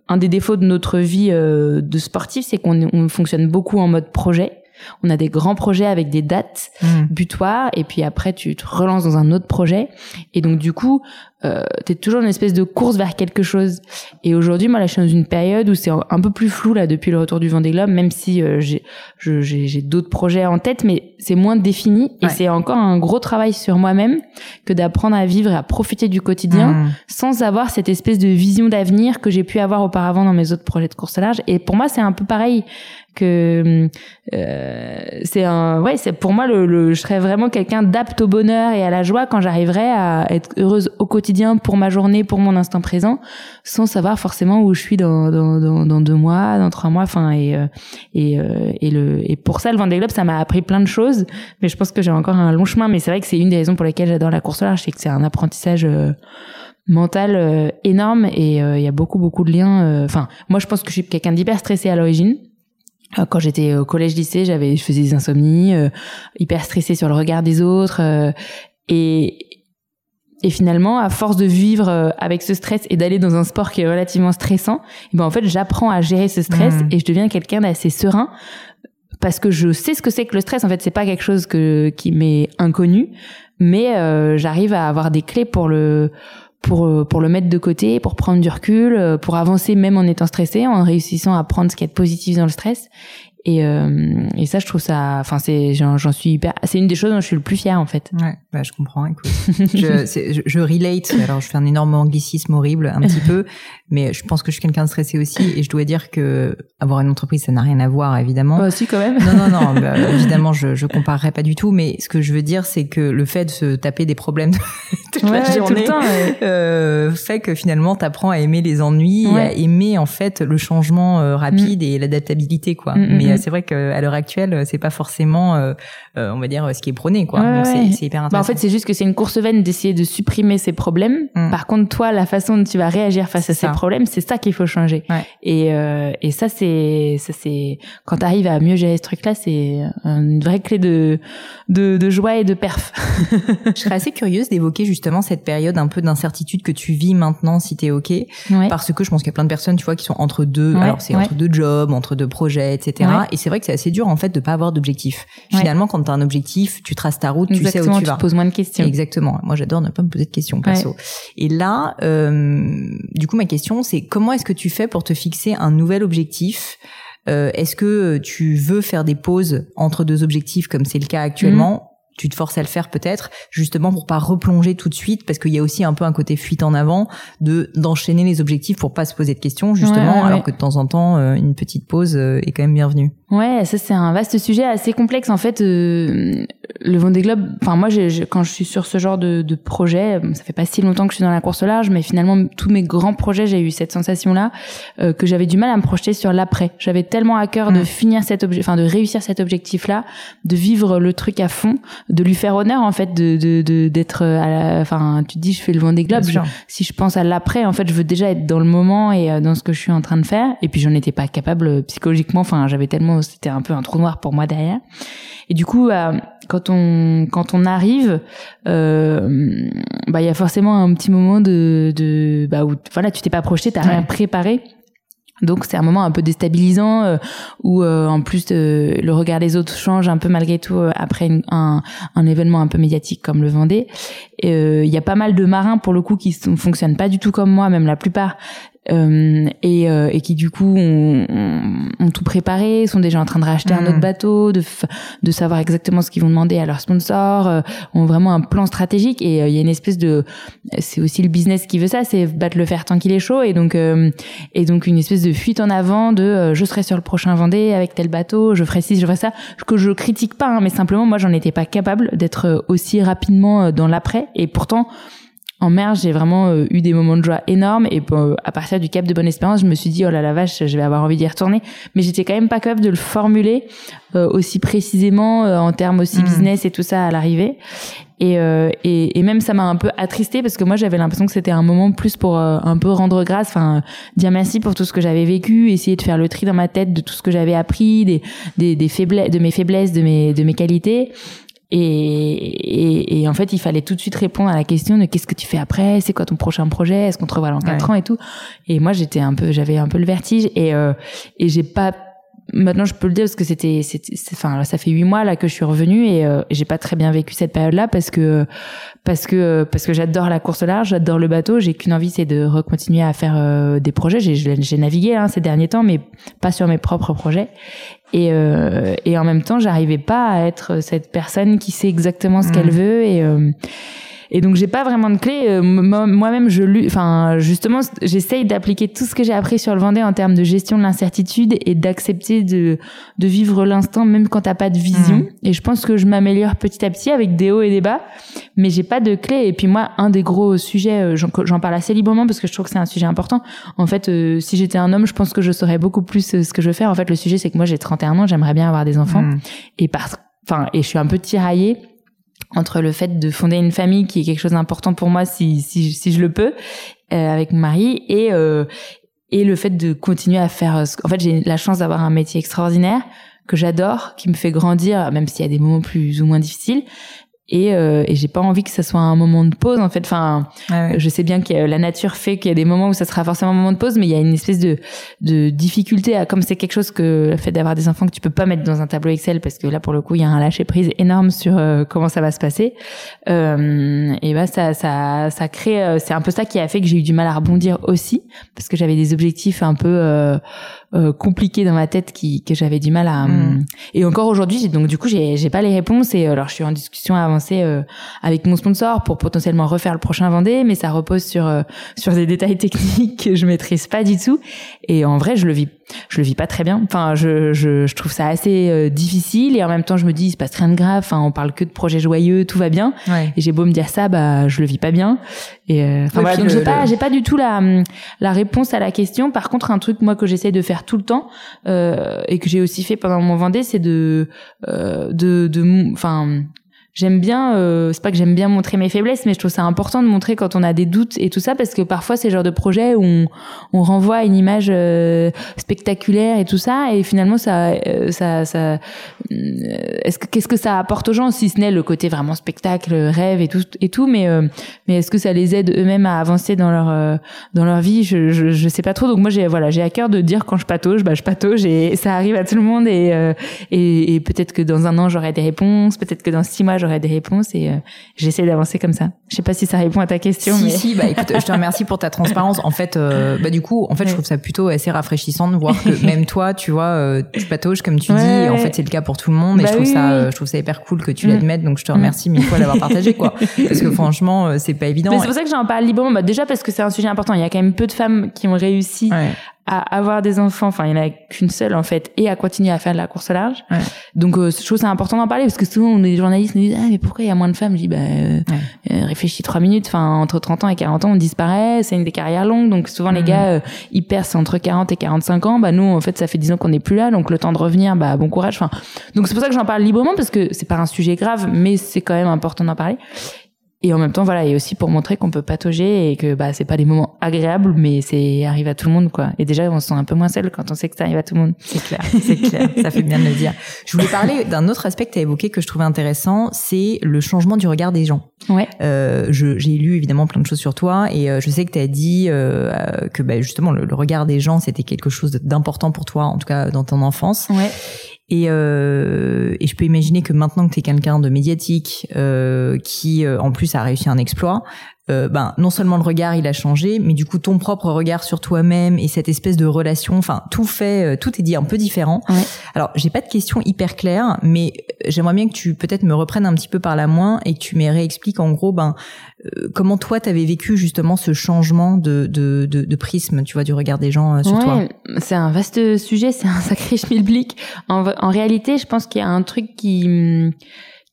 [SPEAKER 2] un des défauts de notre vie de sportif c'est qu'on on fonctionne beaucoup en mode projet on a des grands projets avec des dates mmh. butoirs et puis après tu te relances dans un autre projet et donc du coup euh, t'es toujours une espèce de course vers quelque chose. Et aujourd'hui, moi, là, je suis dans une période où c'est un peu plus flou là depuis le retour du Vendée Globe, même si euh, j'ai j'ai d'autres projets en tête, mais c'est moins défini et c'est encore un gros travail sur moi-même que d'apprendre à vivre et à profiter du quotidien mmh. sans avoir cette espèce de vision d'avenir que j'ai pu avoir auparavant dans mes autres projets de course à large. Et pour moi, c'est un peu pareil que euh, c'est un ouais c'est pour moi le, le, je serais vraiment quelqu'un d'apte au bonheur et à la joie quand j'arriverai à être heureuse au quotidien pour ma journée pour mon instant présent sans savoir forcément où je suis dans dans, dans, deux mois dans trois mois enfin et euh, et euh, et le et pour ça le Vendée Globe ça m'a appris plein de choses mais je pense que j'ai encore un long chemin mais c'est vrai que c'est une des raisons pour lesquelles j'adore la course large c'est que c'est un apprentissage mental énorme et il y a beaucoup beaucoup de liens enfin moi je pense que je suis quelqu'un d'hyper stressé à l'origine euh, quand j'étais au collège lycée j'avais je faisais des insomnies euh, hyper stressée sur le regard des autres euh, et et finalement à force de vivre avec ce stress et d'aller dans un sport qui est relativement stressant et eh ben en fait j'apprends à gérer ce stress mmh. et je deviens quelqu'un d'assez serein parce que je sais ce que c'est que le stress en fait c'est pas quelque chose que qui m'est inconnu mais j'arrive à avoir des clés pour le pour euh, pour le mettre de côté, pour prendre du recul, euh, pour avancer même en étant stressé, en réussissant à prendre ce qui est positif dans le stress et, euh, et ça, je trouve ça, enfin, c'est, j'en, suis hyper, c'est une des choses dont je suis le plus fière en fait.
[SPEAKER 1] Ouais, bah, je comprends. Écoute, [laughs] je, je, je, relate. Alors, je fais un énorme anglicisme horrible, un petit peu, mais je pense que je suis quelqu'un de stressé aussi, et je dois dire que avoir une entreprise, ça n'a rien à voir, évidemment.
[SPEAKER 2] Bah, si, quand même.
[SPEAKER 1] Non, non, non. Bah, [laughs] évidemment, je, je comparerai pas du tout, mais ce que je veux dire, c'est que le fait de se taper des problèmes toute [laughs] la journée temps, euh, fait que finalement, t'apprends à aimer les ennuis, à aimer en fait le changement euh, rapide mm. et l'adaptabilité, quoi. Mm, mm, mais c'est vrai qu'à l'heure actuelle, c'est pas forcément, euh, euh, on va dire, ce qui est prôné, quoi. Donc c'est hyper intéressant.
[SPEAKER 2] Bah, en fait, c'est juste que c'est une course vaine d'essayer de supprimer ces problèmes. Mm. Par contre, toi, la façon dont tu vas réagir face à ces problèmes, c'est ça qu'il faut changer. Et, euh, et ça, c'est, ça c'est, quand tu arrives à mieux gérer ce truc-là, c'est une vraie clé de, de, de joie et de perf.
[SPEAKER 1] Je serais assez curieuse d'évoquer justement cette période un peu d'incertitude que tu vis maintenant, si t'es ok, parce que je pense qu'il y a plein de personnes, tu vois, qui sont entre deux. Alors c'est entre deux jobs, entre deux projets, etc. Et c'est vrai que c'est assez dur en fait de pas avoir d'objectif. Finalement, quand tu as un objectif, tu traces ta route, tu sais où tu, tu vas.
[SPEAKER 2] Moins de questions.
[SPEAKER 1] Exactement. Moi, j'adore ne pas me poser de questions perso. Et là, euh, du coup, ma question, c'est comment est-ce que tu fais pour te fixer un nouvel objectif? Euh, Est-ce que tu veux faire des pauses entre deux objectifs comme c'est le cas actuellement? Tu te forces à le faire peut-être justement pour pas replonger tout de suite parce qu'il y a aussi un peu un côté fuite en avant de d'enchaîner les objectifs pour pas se poser de questions justement alors que de temps en temps euh, une petite pause euh, est quand même bienvenue.
[SPEAKER 2] Ouais, ça c'est un vaste sujet assez complexe en fait. Euh, le Vendée Globe, enfin moi quand je suis sur ce genre de, de projet, ça fait pas si longtemps que je suis dans la course large, mais finalement tous mes grands projets, j'ai eu cette sensation là que j'avais du mal à me projeter sur l'après. J'avais tellement à cœur de mm. finir cet objet, enfin de réussir cet objectif là, de vivre le truc à fond de lui faire honneur en fait de de d'être enfin tu te dis je fais le vent des globes si je pense à l'après en fait je veux déjà être dans le moment et euh, dans ce que je suis en train de faire et puis j'en étais pas capable euh, psychologiquement enfin j'avais tellement c'était un peu un trou noir pour moi derrière et du coup euh, quand on quand on arrive, euh, bah il y a forcément un petit moment de de bah où voilà tu t'es pas projeté, t'as rien préparé. Donc c'est un moment un peu déstabilisant euh, où euh, en plus euh, le regard des autres change un peu malgré tout après un, un, événement un peu médiatique comme le Vendée. Il y a pas mal de marins pour le coup qui fonctionnent pas du tout comme moi, même la plupart, euh, et, euh, et, qui du coup ont, ont, tout préparé, sont déjà en train de racheter un autre mm. bateau, de, de savoir exactement ce qu'ils vont demander à leurs sponsors, euh, ont vraiment un plan stratégique. Et il y a une espèce de, c'est aussi le business qui veut ça, c'est battre le fer tant qu'il est chaud. Et donc et donc une espèce de fuite en avant de je serai sur le prochain Vendée avec tel bateau, je ferai ci, je ferai ça, que je critique pas, hein, mais simplement moi j'en étais pas capable d'être aussi rapidement dans l'après. Et pourtant en mer, j'ai vraiment euh, eu des moments de joie énormes et euh, à partir du Cap de Bonne Espérance, je me suis dit oh là la vache, je vais avoir envie d'y retourner, mais j'étais quand même pas capable de le formuler euh, aussi précisément en termes aussi mm. business et tout ça à l'arrivée. Et, et, et, même ça m'a un peu attristé parce que moi j'avais l'impression que c'était un moment plus pour un peu rendre grâce, enfin dire merci pour tout ce que j'avais vécu, essayer de faire le tri dans ma tête de tout ce que j'avais appris, des, des, des faiblesses, de mes faiblesses, de mes de mes qualités et, et, en fait, il fallait tout de suite répondre à la question de qu'est-ce que tu fais après, c'est quoi ton prochain projet, est-ce qu'on te revoit dans quatre ans et tout. Et moi, j'étais un peu, j'avais un peu le vertige et euh, et j'ai pas. Maintenant, je peux le dire parce que c'était, enfin, ça fait huit mois là que je suis revenue et euh, j'ai pas très bien vécu cette période-là parce que parce que parce que j'adore la course large, j'adore le bateau, j'ai qu'une envie, c'est de recontinuer à faire euh, des projets. J'ai, j'ai navigué hein, ces derniers temps, mais pas sur mes propres projets. Et, euh, et en même temps, j'arrivais pas à être cette personne qui sait exactement ce qu'elle mm. veut et euh, et donc j'ai pas vraiment de clé. Euh, moi-même, je enfin justement, j'essaye d'appliquer tout ce que j'ai appris sur le Vendée en termes de gestion de l'incertitude et d'accepter de de vivre l'instant même quand t'as pas de vision. Mmh. Et je pense que je m'améliore petit à petit avec des hauts et des bas, mais j'ai pas de clé. Et puis moi, un des gros sujets, euh, j'en parle assez librement parce que je trouve que c'est un sujet important. En fait, euh, si j'étais un homme, je pense que je saurais beaucoup plus ce que je veux faire. En fait, le sujet c'est que moi j'ai 31 ans, j'aimerais bien avoir des enfants mmh. et par enfin et je suis un peu tiraillée entre le fait de fonder une famille qui est quelque chose d'important pour moi si, si, si je le peux euh, avec mon mari et euh, et le fait de continuer à faire en fait j'ai la chance d'avoir un métier extraordinaire que j'adore qui me fait grandir même s'il y a des moments plus ou moins difficiles et, euh, et j'ai pas envie que ça soit un moment de pause en fait. Enfin je sais bien que la nature fait qu'il y a des moments où ça sera forcément un moment de pause mais il y a une espèce de de difficulté à comme c'est quelque chose que le fait d'avoir des enfants que tu peux pas mettre dans un tableau Excel parce que là pour le coup il y a un lâcher prise énorme sur euh, comment ça va se passer. Euh, et bah ça ça ça crée euh, c'est un peu ça qui a fait que j'ai eu du mal à rebondir aussi parce que j'avais des objectifs un peu euh, euh, compliqué dans ma tête qui que j'avais du mal à mm. et encore aujourd'hui donc du coup j'ai j'ai pas les réponses et alors je suis en discussion avancée euh, avec mon sponsor pour potentiellement refaire le prochain Vendée mais ça repose sur euh, sur des détails [laughs] techniques que je maîtrise pas du tout et en vrai je le vis je le vis pas très bien. Enfin, je, je, je trouve ça assez euh, difficile et en même temps, je me dis, il se passe rien de grave. Enfin, on parle que de projets joyeux, tout va bien. Et j'ai beau me dire ça, bah, je le vis pas bien. Et euh, enfin voilà, donc j'ai pas, j'ai pas du tout la la réponse à la question. Par contre, un truc moi que j'essaie de faire tout le temps euh, et que j'ai aussi fait pendant mon Vendée, c'est de euh, de de, enfin j'aime bien euh, c'est pas que j'aime bien montrer mes faiblesses mais je trouve ça important de montrer quand on a des doutes et tout ça parce que parfois c'est le genre de projet où on, on renvoie à une image euh, spectaculaire et tout ça et finalement ça euh, ça ça est-ce que qu'est-ce que ça apporte aux gens si ce n'est le côté vraiment spectacle rêve et tout et tout mais mais est-ce que ça les aide eux-mêmes à avancer dans leur dans leur vie? Je, je, je sais pas trop. Donc moi j'ai voilà j'ai à cœur de dire quand je patauge bah je patauge et ça arrive à tout le monde et et, et peut-être que dans un an j'aurai des réponses peut-être que dans six mois j'aurai des réponses et euh, j'essaie d'avancer comme ça. Je sais pas si ça répond à ta question.
[SPEAKER 1] Si, si, bah écoute, je te remercie pour ta [laughs] transparence. En fait, euh, bah du coup, en fait, je trouve ça plutôt assez rafraîchissant de voir que [laughs] même toi, tu vois, euh, tu patauges comme tu dis. Et en fait, c'est le cas pour tout le monde. et bah je trouve ça, je trouve ça hyper cool que tu l'admettes. Mm. Donc, je te remercie mille fois d'avoir partagé, quoi. [laughs] Parce que franchement, c'est pas évident.
[SPEAKER 2] C'est pour ça que j'en parle librement. Bah, déjà parce que c'est un sujet important. Il y a quand même peu de femmes qui ont réussi à avoir des enfants, enfin il y en a qu'une seule en fait, et à continuer à faire de la course au large. Ouais. Donc euh, je trouve c'est important d'en parler parce que souvent les journalistes nous disent ah mais pourquoi il y a moins de femmes? Je dis bah euh, euh, réfléchis trois minutes. Enfin entre 30 ans et 40 ans on disparaît, c'est une des carrières longues donc souvent les mmh. gars euh, ils percent entre 40 et 45 ans. Bah nous en fait ça fait 10 ans qu'on n'est plus là donc le temps de revenir bah bon courage. Enfin donc c'est pour ça que j'en parle librement parce que c'est pas un sujet grave mais c'est quand même important d'en parler. Et en même temps voilà et aussi pour montrer qu'on peut patauger et que bah c'est pas des moments agréables mais c'est arrive à tout le monde quoi. Et déjà on se sent un peu moins seul quand on sait que ça arrive à tout le monde.
[SPEAKER 1] C'est clair c'est clair. Ça fait bien de le dire. Je voulais parler d'un autre aspect que tu as évoqué que je trouvais intéressant c'est le changement du regard des gens.
[SPEAKER 2] Ouais.
[SPEAKER 1] Euh, j'ai lu évidemment plein de choses sur toi et euh, je sais que tu as dit euh, que bah, justement le, le, regard des gens c'était quelque chose d'important pour toi en tout cas dans ton enfance.
[SPEAKER 2] Ouais
[SPEAKER 1] et, euh, et je peux imaginer que maintenant que tu es quelqu'un de médiatique, euh, qui euh, en plus a réussi un exploit, euh, ben non seulement le regard il a changé, mais du coup ton propre regard sur toi-même et cette espèce de relation, enfin tout fait, euh, tout est dit un peu différent.
[SPEAKER 2] Ouais.
[SPEAKER 1] Alors j'ai pas de questions hyper claires, mais j'aimerais bien que tu peut-être me reprennes un petit peu par la main et que tu me réexpliques en gros ben euh, comment toi t'avais vécu justement ce changement de, de, de, de, prisme, tu vois, du regard des gens sur
[SPEAKER 2] ouais,
[SPEAKER 1] toi.
[SPEAKER 2] C'est un vaste sujet, c'est un [laughs] sacré schmilblick. En, en réalité, je pense qu'il y a un truc qui hum,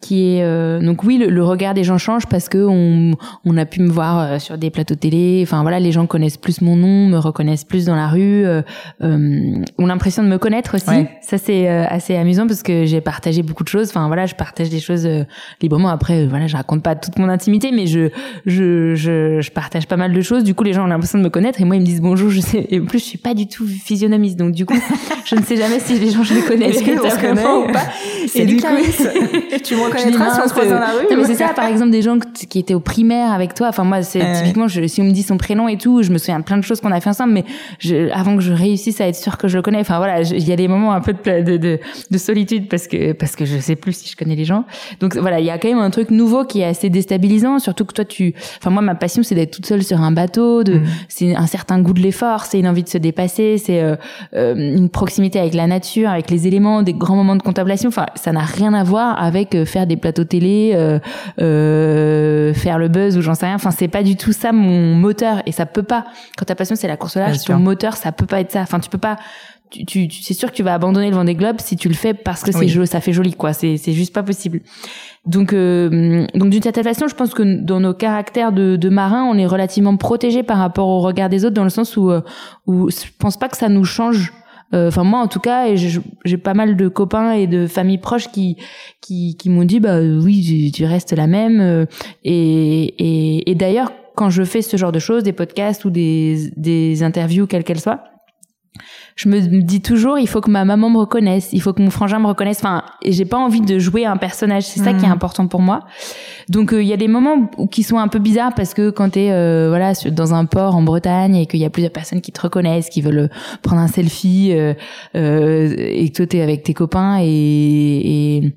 [SPEAKER 2] qui est euh, donc oui le, le, regard des gens change parce que on, on a pu me voir euh, sur des plateaux télé. Enfin voilà les gens connaissent plus mon nom me reconnaissent plus dans la rue euh, euh ont l'impression de me connaître aussi.
[SPEAKER 1] Ouais.
[SPEAKER 2] ça c'est assez amusant parce que j'ai partagé beaucoup de choses. Enfin voilà je partage des choses librement. Après voilà je raconte pas toute mon intimité mais je, je je je partage pas mal de choses. Du coup les gens ont l'impression de me connaître et moi ils me disent bonjour je sais. Et en plus je suis pas du tout physionomiste. Donc du coup [laughs] je ne sais jamais si les gens je les connais
[SPEAKER 1] est-ce que on se connaît
[SPEAKER 2] ou pas.
[SPEAKER 1] Et du coup [laughs] tu reconnaîtras si on se croise dans la rue
[SPEAKER 2] non, mais c'est ça par exemple des gens qui étaient au primaire avec toi enfin moi c'est typiquement je, si on me dit son prénom et tout je me souviens de plein de choses qu'on a fait ensemble mais je, avant que je réussisse à être sûre que je le connais enfin voilà il y a des moments un peu de, de, de, de solitude parce que parce que je sais plus si je connais les gens donc voilà il y a quand même un truc nouveau qui est assez déstabilisant surtout que toi tu enfin moi ma passion c'est d'être toute seule sur un bateau de
[SPEAKER 1] Mhm.
[SPEAKER 2] c'est un certain goût de l'effort c'est une envie de se dépasser c'est euh, euh, une proximité avec la nature avec les éléments des grands moments de contemplation enfin ça n'a rien à voir avec euh, faire des plateaux télé euh, euh, faire le buzz ou j'en sais rien. Enfin c'est pas du tout ça mon moteur et ça peut pas. Quand ta passion c'est la course au large ton moteur ça peut pas être ça. Enfin tu peux pas tu, tu, tu- c'est sûr que tu vas abandonner le Vendée Globe si tu le fais parce que c'est
[SPEAKER 1] Oui.
[SPEAKER 2] joli, ça fait joli quoi. C'est c'est juste pas possible. Donc euh, donc d'une certaine façon je pense que dans nos caractères de, de marins on est relativement protégés par rapport au regard des autres dans le sens où euh, où je pense pas que ça nous change enfin moi en tout cas j'ai pas mal de copains et de familles proches qui qui, qui m'ont dit bah oui tu, tu restes la même euh, et et, et d'ailleurs quand je fais ce genre de choses des podcasts ou des des interviews quelles qu'elles soient je me dis toujours il faut que ma maman me reconnaisse il faut que mon frangin me reconnaisse. Enfin et j'ai pas envie de jouer un personnage. C'est ça qui est important pour moi. Donc euh, il y a des moments où- qui sont un peu bizarres parce que quand t'es euh, voilà dans un port en Bretagne et qu'il y a plusieurs personnes qui te reconnaissent qui veulent euh, prendre un selfie euh, euh, et que toi t'es avec tes copains et, et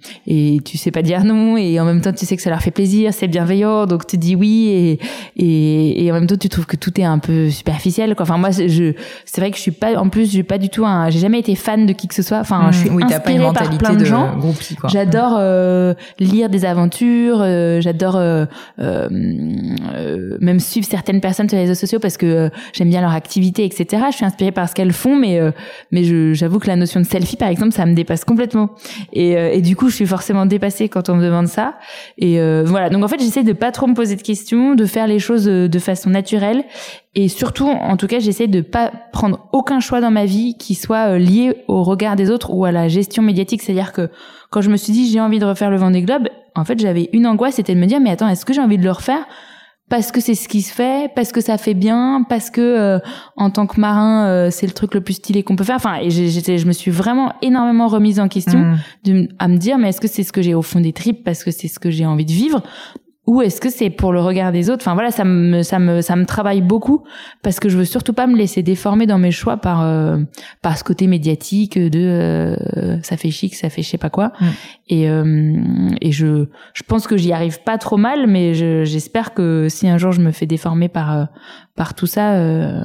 [SPEAKER 2] et tu sais pas dire non et en même temps tu sais que ça leur fait plaisir c'est bienveillant donc tu dis oui et et, et en même temps tu trouves que tout est un peu superficiel quoi. Enfin moi je c'est vrai que je suis pas en plus j'ai pas du tout un j'ai jamais été fan de qui que ce soit enfin je suis
[SPEAKER 1] oui, t'as pas une
[SPEAKER 2] inspirée par
[SPEAKER 1] mentalité
[SPEAKER 2] plein de,
[SPEAKER 1] de
[SPEAKER 2] gens
[SPEAKER 1] groupie quoi.
[SPEAKER 2] J'adore euh, lire des aventures, euh, j'adore euh, euh, même suivre certaines personnes sur les réseaux sociaux parce que euh, j'aime bien leur activité, etc. Je suis inspirée par ce qu'elles font, mais euh, mais je- j'avoue que la notion de selfie, par exemple, ça me dépasse complètement. Et, euh, et du coup, je suis forcément dépassée quand on me demande ça. Et euh, voilà. Donc en fait, j'essaie de pas trop me poser de questions, de faire les choses de façon naturelle. Et surtout, en tout cas, j'essaie de pas prendre aucun choix dans ma vie qui soit euh, lié au regard des autres ou à la gestion médiatique. C'est-à-dire que quand je me suis dit j'ai envie de refaire le Vendée Globe, en fait, j'avais une angoisse, c'était de me dire mais attends, est-ce que j'ai envie de le refaire? Parce que c'est ce qui se fait, parce que ça fait bien, parce que euh, en tant que marin, euh, c'est le truc le plus stylé qu'on peut faire. Enfin, et j'étais, je me suis vraiment énormément remise en question
[SPEAKER 1] Mmh.
[SPEAKER 2] de, à me dire mais est-ce que c'est ce que j'ai au fond des tripes parce que c'est ce que j'ai envie de vivre? Ou est-ce que c'est pour le regard des autres? Enfin voilà, ça me ça me ça me travaille beaucoup parce que je veux surtout pas me laisser déformer dans mes choix par euh, par ce côté médiatique de euh, ça fait chic, ça fait je sais pas quoi.
[SPEAKER 1] Mm.
[SPEAKER 2] Et euh, et je je pense que j'y arrive pas trop mal, mais je- j'espère que si un jour je me fais déformer par euh, par tout ça, euh,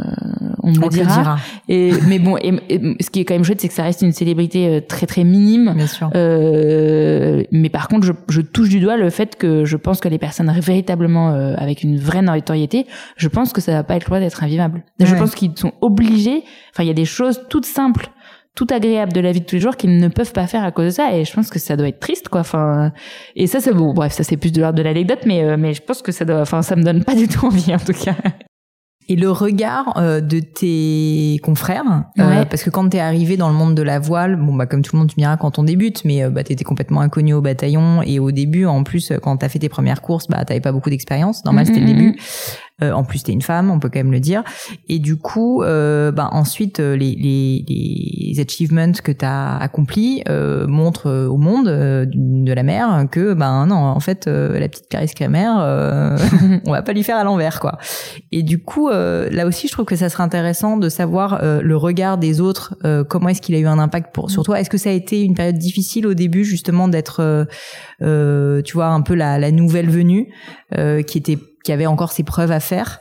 [SPEAKER 2] on me
[SPEAKER 1] On
[SPEAKER 2] le dira.
[SPEAKER 1] dira,
[SPEAKER 2] Et mais bon, et, et ce qui est quand même chouette, c'est que ça reste une célébrité euh, très très minime.
[SPEAKER 1] bien sûr.
[SPEAKER 2] Euh, mais par contre, je, je touche du doigt le fait que je pense que les personnes véritablement euh, avec une vraie notoriété, je pense que ça va pas être loin d'être invivable. Je pense qu'ils sont obligés. Enfin, il y a des choses toutes simples, tout agréables de la vie de tous les jours qu'ils ne peuvent pas faire à cause de ça. Et je pense que ça doit être triste, quoi. Enfin, et ça, c'est bon. Bref, ça c'est plus de l'ordre de l'anecdote, mais euh, mais je pense que ça doit. Enfin, ça me donne pas du tout envie, en tout cas.
[SPEAKER 1] Et le regard euh, de tes confrères, euh, parce que quand t'es arrivé dans le monde de la voile, bon bah comme tout le monde tu me diras quand on débute, mais euh, bah t'étais complètement inconnu au bataillon. Et au début en plus quand t'as fait tes premières courses, bah t'avais pas beaucoup d'expérience, normal c'était le mm, mm, début. Euh, en plus, t'es une femme, on peut quand même le dire. Et du coup, euh, bah, ensuite, euh, les, les, les achievements que t'as accomplis euh, montrent au monde de la mère que, ben non, en fait, la petite Clarisse Kramer, [laughs] on va pas lui faire à l'envers, quoi. Et du coup, là aussi, je trouve que ça serait intéressant de savoir le regard des autres. comment est-ce qu'il a eu un impact pour sur toi Est-ce que ça a été une période difficile au début, justement, d'être, tu vois, un peu la, la nouvelle venue, qui était qui avait encore ses preuves à faire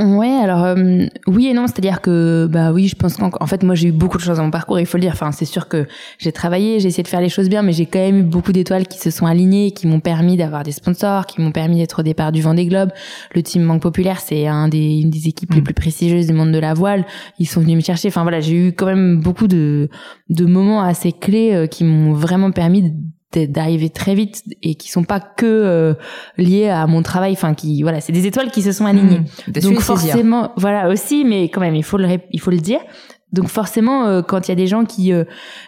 [SPEAKER 2] Ouais, alors euh, oui et non, c'est-à-dire que bah oui, je pense qu'en fait moi j'ai eu beaucoup de choses dans mon parcours, il faut le dire. Enfin, c'est sûr que j'ai travaillé, j'ai essayé de faire les choses bien, mais j'ai quand même eu beaucoup d'étoiles qui se sont alignées, qui m'ont permis d'avoir des sponsors, qui m'ont permis d'être au départ du Vendée Globe. Le team Banque Populaire, c'est un des une des équipes les mm. plus prestigieuses du monde de la voile. Ils sont venus me chercher. Enfin voilà, j'ai eu quand même beaucoup de de moments assez clés euh, qui m'ont vraiment permis d'arriver très vite et qui sont pas que euh, liés à mon travail enfin qui voilà c'est des étoiles qui se sont alignées.
[SPEAKER 1] Mmh, donc
[SPEAKER 2] forcément voilà aussi mais quand même il faut le il faut le dire donc forcément, euh, quand il y a des gens qui, euh,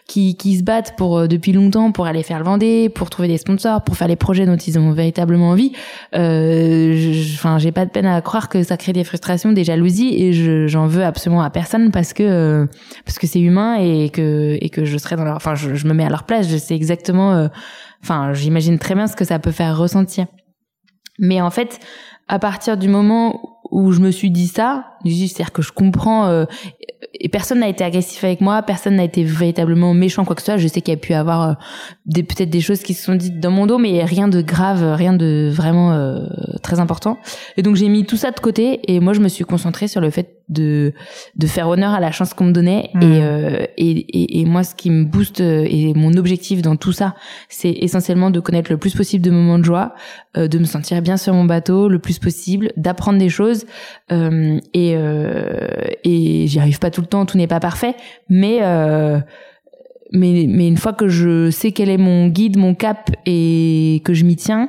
[SPEAKER 2] qui, qui se battent pour euh, depuis longtemps pour aller faire le Vendée, pour trouver des sponsors, pour faire les projets dont ils ont véritablement envie, enfin j'ai pas de peine à croire que ça crée des frustrations, des jalousies et je, j'en veux absolument à personne parce que parce que c'est humain et que et que je serais dans leur, enfin je, je me mets à leur place, je sais exactement, enfin j'imagine très bien ce que ça peut faire ressentir. Mais en fait, à partir du moment où je me suis dit ça, c'est-à-dire que je comprends euh, et personne n'a été agressif avec moi, personne n'a été véritablement méchant quoi que ce soit. Je sais qu'il y a pu avoir euh, des peut-être des choses qui se sont dites dans mon dos, mais rien de grave, rien de vraiment euh, très important. Et donc j'ai mis tout ça de côté et moi je me suis concentrée sur le fait de de faire honneur à la chance qu'on me donnait mmh. et, et, et, et moi ce qui me booste et mon objectif dans tout ça, c'est essentiellement de connaître le plus possible de moments de joie, de me sentir bien sur mon bateau le plus possible, d'apprendre des choses euh, et, euh, et j'y arrive pas tout le temps, tout n'est pas parfait, mais euh, mais mais une fois que je sais quel est mon guide, mon cap et que je m'y tiens,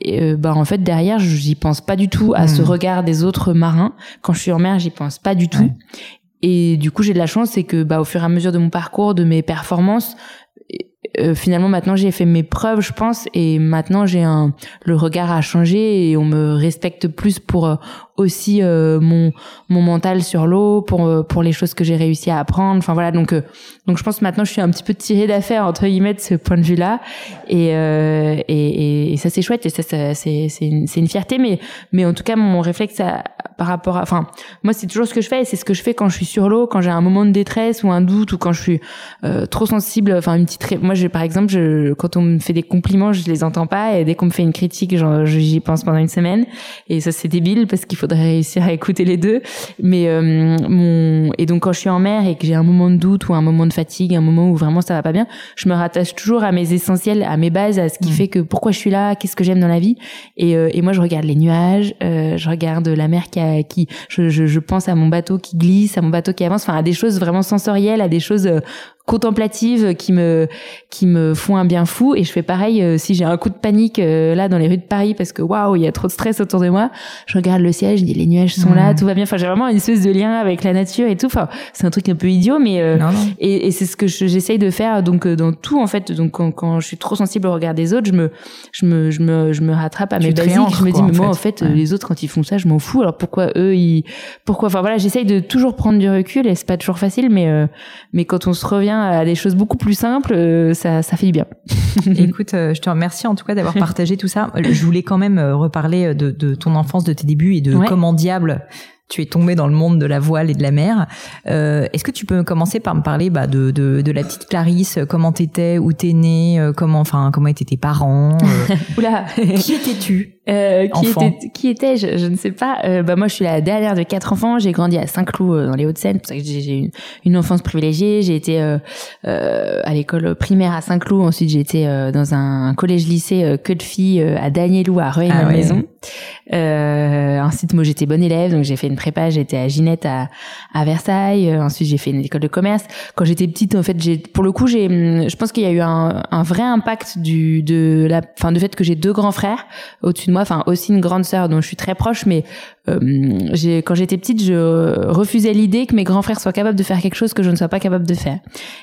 [SPEAKER 2] et, bah en fait derrière j'y pense pas du tout à ce hmm. regard des autres marins. Quand je suis en mer, j'y pense pas du tout. Et du coup j'ai de la chance, c'est que bah au fur et à mesure de mon parcours, de mes performances, euh, finalement maintenant j'ai fait mes preuves je pense et maintenant j'ai un le regard a changé et on me respecte plus pour euh, aussi euh, mon mon mental sur l'eau pour euh, pour les choses que j'ai réussi à apprendre. Enfin voilà donc euh, donc je pense maintenant je suis un petit peu tirée d'affaire entre guillemets de ce point de vue là et et, et, ça c'est chouette. Et ça, ça c'est c'est une, une fierté. Mais mais en tout cas mon réflexe à, par rapport à enfin moi c'est toujours ce que je fais et c'est ce que je fais quand je suis sur l'eau quand j'ai un moment de détresse ou un doute ou quand je suis trop sensible. Enfin une petite moi je par exemple je quand on me fait des compliments je les entends pas. Et dès qu'on me fait une critique j'y pense pendant une semaine. Et ça c'est débile parce qu'il faudrait réussir à écouter les deux. Mais euh, mon et donc quand je suis en mer et que j'ai un moment de doute ou un moment de fatigue, un moment où vraiment ça va pas bien, je me rattache toujours à mes essentiels, à mes bases, à ce qui mm. fait que pourquoi je suis là, qu'est-ce que j'aime dans la vie. Et, euh, et moi je regarde les nuages, euh, je regarde la mer qui, a, qui je, je, je, pense à mon bateau qui glisse, à mon bateau qui avance, enfin à des choses vraiment sensorielles, à des choses contemplatives qui me qui me font un bien fou. Et je fais pareil euh, si j'ai un coup de panique euh, là dans les rues de Paris parce que waouh il y a trop de stress autour de moi je regarde le ciel je dis les nuages sont là mmh. tout va bien. Enfin j'ai vraiment une espèce de lien avec la nature et tout. Enfin c'est un truc un peu idiot mais euh, et, et c'est ce que j'essaye de faire donc dans tout en fait. Donc quand, quand, je suis trop sensible au regard des autres je me je me je me je me rattrape à mes basiques. je me dis mais moi en fait, les autres quand ils font ça je m'en fous. Alors pourquoi eux ils pourquoi enfin voilà j'essaye de toujours prendre du recul et c'est pas toujours facile mais mais quand on se revient à des choses beaucoup plus simples, euh, ça, ça fait du bien. [laughs] [laughs]
[SPEAKER 1] Écoute, euh, je te remercie en tout cas d'avoir partagé tout ça. Je voulais quand même euh, reparler de, de ton enfance, de tes débuts et de comment diable tu es tombé dans le monde de la voile et de la mer. Euh, Est-ce que tu peux commencer par me parler bah, de, de, de, la petite Clarisse Comment t'étais Où t'es née Comment, enfin, comment étaient tes parents [laughs]
[SPEAKER 2] Oula,
[SPEAKER 1] qui étais-tu?
[SPEAKER 2] Euh, qui était qui était je, je, ne sais pas. Euh, bah moi je suis la dernière de quatre enfants. J'ai grandi à Saint-Cloud euh, dans les Hauts-de-Seine. Pour ça que j'ai une, une, enfance privilégiée. J'ai été euh, euh, à l'école primaire à Saint-Cloud. Ensuite j'ai été dans un collège lycée que de filles à Danielou à Rueil-Malmaison Euh, ensuite, moi, j'étais bonne élève, donc j'ai fait une prépa. J'étais à Ginette à, à Versailles. Euh, ensuite, j'ai fait une école de commerce. Quand j'étais petite, en fait, j'ai, pour le coup, j'ai, je pense qu'il y a eu un, un vrai impact du, de la, enfin, du fait que j'ai deux grands frères au-dessus de moi, enfin, aussi une grande sœur dont je suis très proche, mais euh, quand j'étais petite, je refusais l'idée que mes grands frères soient capables de faire quelque chose que je ne sois pas capable de faire.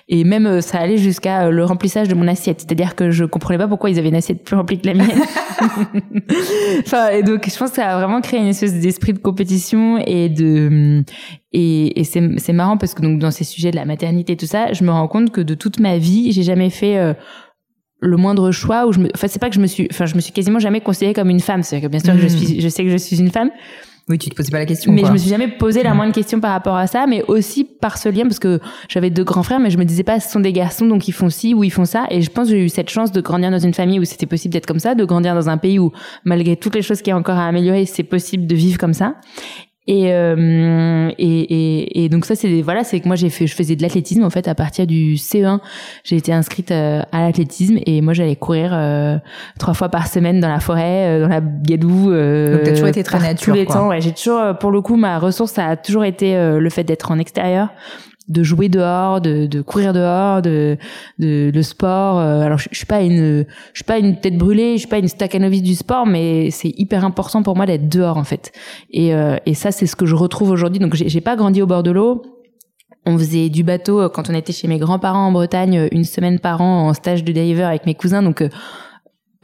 [SPEAKER 2] Et même, euh, ça allait jusqu'à le remplissage de mon assiette. C'est-à-dire que je comprenais pas pourquoi ils avaient une assiette plus remplie que la mienne. [laughs] enfin, et donc, je pense que ça a vraiment créé une espèce d'esprit de compétition et de et, et c'est c'est marrant parce que donc dans ces sujets de la maternité et tout ça, je me rends compte que de toute ma vie, j'ai jamais fait euh, le moindre choix où je me enfin c'est pas que je me suis enfin je me suis quasiment jamais considérée comme une femme, c'est que bien sûr que je
[SPEAKER 1] Hmm.
[SPEAKER 2] suis je sais que je suis une femme,
[SPEAKER 1] Oui, tu te posais pas la question.
[SPEAKER 2] mais
[SPEAKER 1] quoi.
[SPEAKER 2] je me suis jamais posé la
[SPEAKER 1] Mm.
[SPEAKER 2] moindre question par rapport à ça, mais aussi par ce lien parce que j'avais deux grands frères, mais je me disais pas ce sont des garçons donc ils font ci ou ils font ça. Et je pense que j'ai eu cette chance de grandir dans une famille où c'était possible d'être comme ça, de grandir dans un pays où malgré toutes les choses qu'il y a encore à améliorer, c'est possible de vivre comme ça. Et, euh, et, et, et donc ça c'est voilà c'est que moi j'ai fait je faisais de l'athlétisme en fait à partir du C1 j'ai été inscrite euh, à l'athlétisme et moi j'allais courir euh, trois fois par semaine dans la forêt euh, dans la gadoue euh,
[SPEAKER 1] Donc, t'as toujours été très nature,
[SPEAKER 2] tous les
[SPEAKER 1] quoi.
[SPEAKER 2] temps. Ouais j'ai toujours euh, pour le coup ma ressource ça a toujours été euh, le fait d'être en extérieur de jouer dehors, de, de courir dehors, de, de le sport. euh, alors je, je suis pas une, je suis pas une tête brûlée, je suis pas une stacanoviste du sport, mais c'est hyper important pour moi d'être dehors en fait. Et, euh, et ça c'est ce que je retrouve aujourd'hui. Donc j'ai j'ai pas grandi au bord de l'eau. On faisait du bateau euh, quand on était chez mes grands-parents en Bretagne euh, une semaine par an en stage de diver avec mes cousins. Donc euh,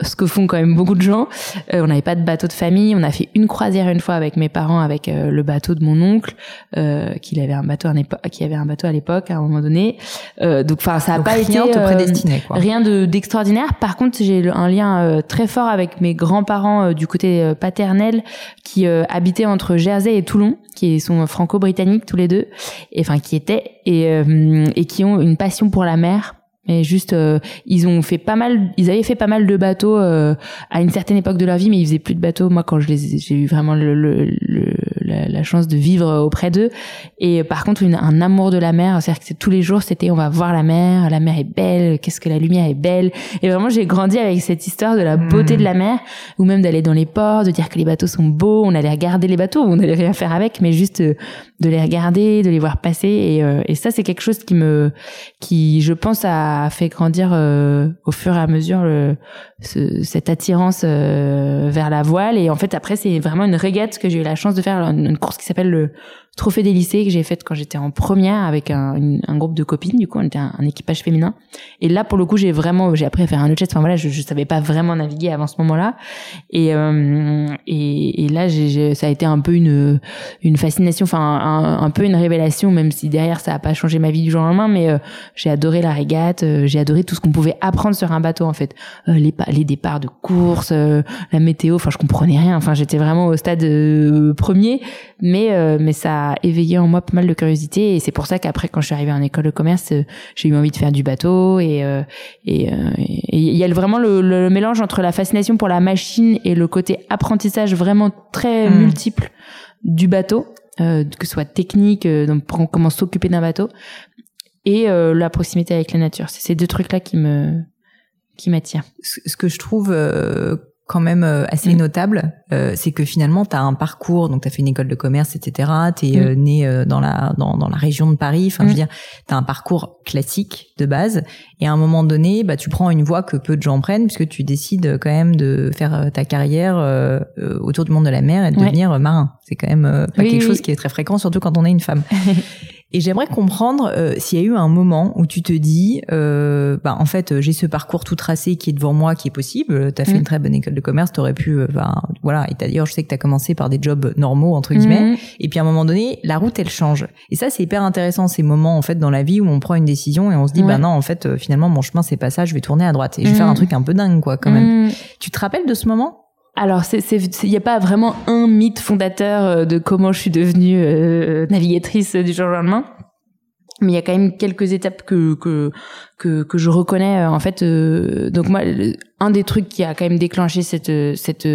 [SPEAKER 2] ce que font quand même beaucoup de gens. Euh, on n'avait pas de bateau de famille. On a fait une croisière une fois avec mes parents, avec euh, le bateau de mon oncle, euh, qui avait un bateau à l'époque, qui avait un bateau à l'époque à un moment donné. Euh, donc, enfin, ça a
[SPEAKER 1] Donc,
[SPEAKER 2] pas
[SPEAKER 1] rien
[SPEAKER 2] été euh,
[SPEAKER 1] prédestinait, quoi.
[SPEAKER 2] rien de d'extraordinaire. Par contre, j'ai un lien euh, très fort avec mes grands-parents euh, du côté euh, paternel qui euh, habitaient entre Jersey et Toulon, qui sont franco-britanniques tous les deux, et enfin qui étaient et euh, et qui ont une passion pour la mer. Et juste, euh, ils ont fait pas mal, ils avaient fait pas mal de bateaux euh, à une certaine époque de leur vie, mais ils faisaient plus de bateaux. Moi, quand je les, ai- j'ai eu vraiment le, le, le- la, la chance de vivre auprès d'eux. Et par contre, une, un amour de la mer, c'est-à-dire que tous les jours, c'était on va voir la mer, la mer est belle, qu'est-ce que la lumière est belle. Et vraiment, j'ai grandi avec cette histoire de la beauté
[SPEAKER 1] Mhm.
[SPEAKER 2] de la mer, ou même d'aller dans les ports, de dire que les bateaux sont beaux, on allait regarder les bateaux, on allait rien faire avec, mais juste euh, de les regarder, de les voir passer. Et, euh, et ça, c'est quelque chose qui me, qui, je pense, a fait grandir euh, au fur et à mesure le, ce- cette attirance euh, vers la voile. Et en fait, après, c'est vraiment une régate que j'ai eu la chance de faire, une, une course qui s'appelle le Trophée des lycées que j'ai faite quand j'étais en première avec un, groupe de copines. Du coup, on était un, équipage féminin. Et là, pour le coup, j'ai vraiment, j'ai appris à faire un autre jet. Enfin voilà, je, je savais pas vraiment naviguer avant ce moment-là. Et, euh, et, là, j'ai, j'ai- ça a été un peu une, une fascination, enfin un, peu une révélation, même si derrière ça a pas changé ma vie du jour au lendemain. Mais euh, j'ai adoré la régate, euh, j'ai adoré tout ce qu'on pouvait apprendre sur un bateau en fait, Euh, les, les départs de course, euh, la météo. Enfin, je comprenais rien. Enfin, j'étais vraiment au stade premier, mais mais ça a éveillé en moi pas mal de curiosité et c'est pour ça qu'après, quand je suis arrivée en école de commerce, euh, j'ai eu envie de faire du bateau et euh, et euh, il y a vraiment le, le mélange entre la fascination pour la machine et le côté apprentissage vraiment très
[SPEAKER 1] Mm.
[SPEAKER 2] multiple du bateau, euh, que ce soit technique, donc pour comment s'occuper d'un bateau, et euh, la proximité avec la nature. C'est ces deux trucs-là qui me qui m'attirent.
[SPEAKER 1] ce ce que je trouve euh, quand même euh, assez
[SPEAKER 2] Mm.
[SPEAKER 1] notable, euh, c'est que finalement, tu as un parcours, donc tu as fait une école de commerce, etc. Tu es
[SPEAKER 2] Mm.
[SPEAKER 1] né euh, dans, la, dans, dans la région de Paris. Enfin, je veux
[SPEAKER 2] Mm.
[SPEAKER 1] dire, tu as un parcours classique de base. Et à un moment donné, bah, tu prends une voie que peu de gens prennent, puisque tu décides quand même de faire euh, ta carrière euh, euh, autour du monde de la mer et de
[SPEAKER 2] Ouais.
[SPEAKER 1] devenir euh, marin. C'est quand même euh, pas
[SPEAKER 2] Oui,
[SPEAKER 1] quelque
[SPEAKER 2] oui.
[SPEAKER 1] chose qui est très fréquent, surtout quand on est une femme. [laughs] Et j'aimerais comprendre euh, s'il y a eu un moment où tu te dis, euh, bah, en fait, euh, j'ai ce parcours tout tracé qui est devant moi, qui est possible. Tu as fait
[SPEAKER 2] Mm.
[SPEAKER 1] une très bonne école de commerce, tu aurais pu, euh, ben, voilà. Et d'ailleurs, je sais que tu as commencé par des jobs normaux, entre guillemets.
[SPEAKER 2] Mhm.
[SPEAKER 1] Et puis à un moment donné, la route, elle change. Et ça, c'est hyper intéressant, ces moments, en fait, dans la vie où on prend une décision et on se dit,
[SPEAKER 2] Ouais.
[SPEAKER 1] bah non, en fait, euh, finalement, mon chemin, c'est pas ça, je vais tourner à droite. Et je vais
[SPEAKER 2] Mm.
[SPEAKER 1] faire un truc un peu dingue, quoi, quand même. Tu te rappelles de ce moment?
[SPEAKER 2] Alors, il n'y a pas vraiment un mythe fondateur euh, de comment je suis devenue euh, navigatrice du jour au lendemain. Mais il y a quand même quelques étapes que que que, que je reconnais euh, en fait. euh, donc moi, un des trucs qui a quand même déclenché cette cette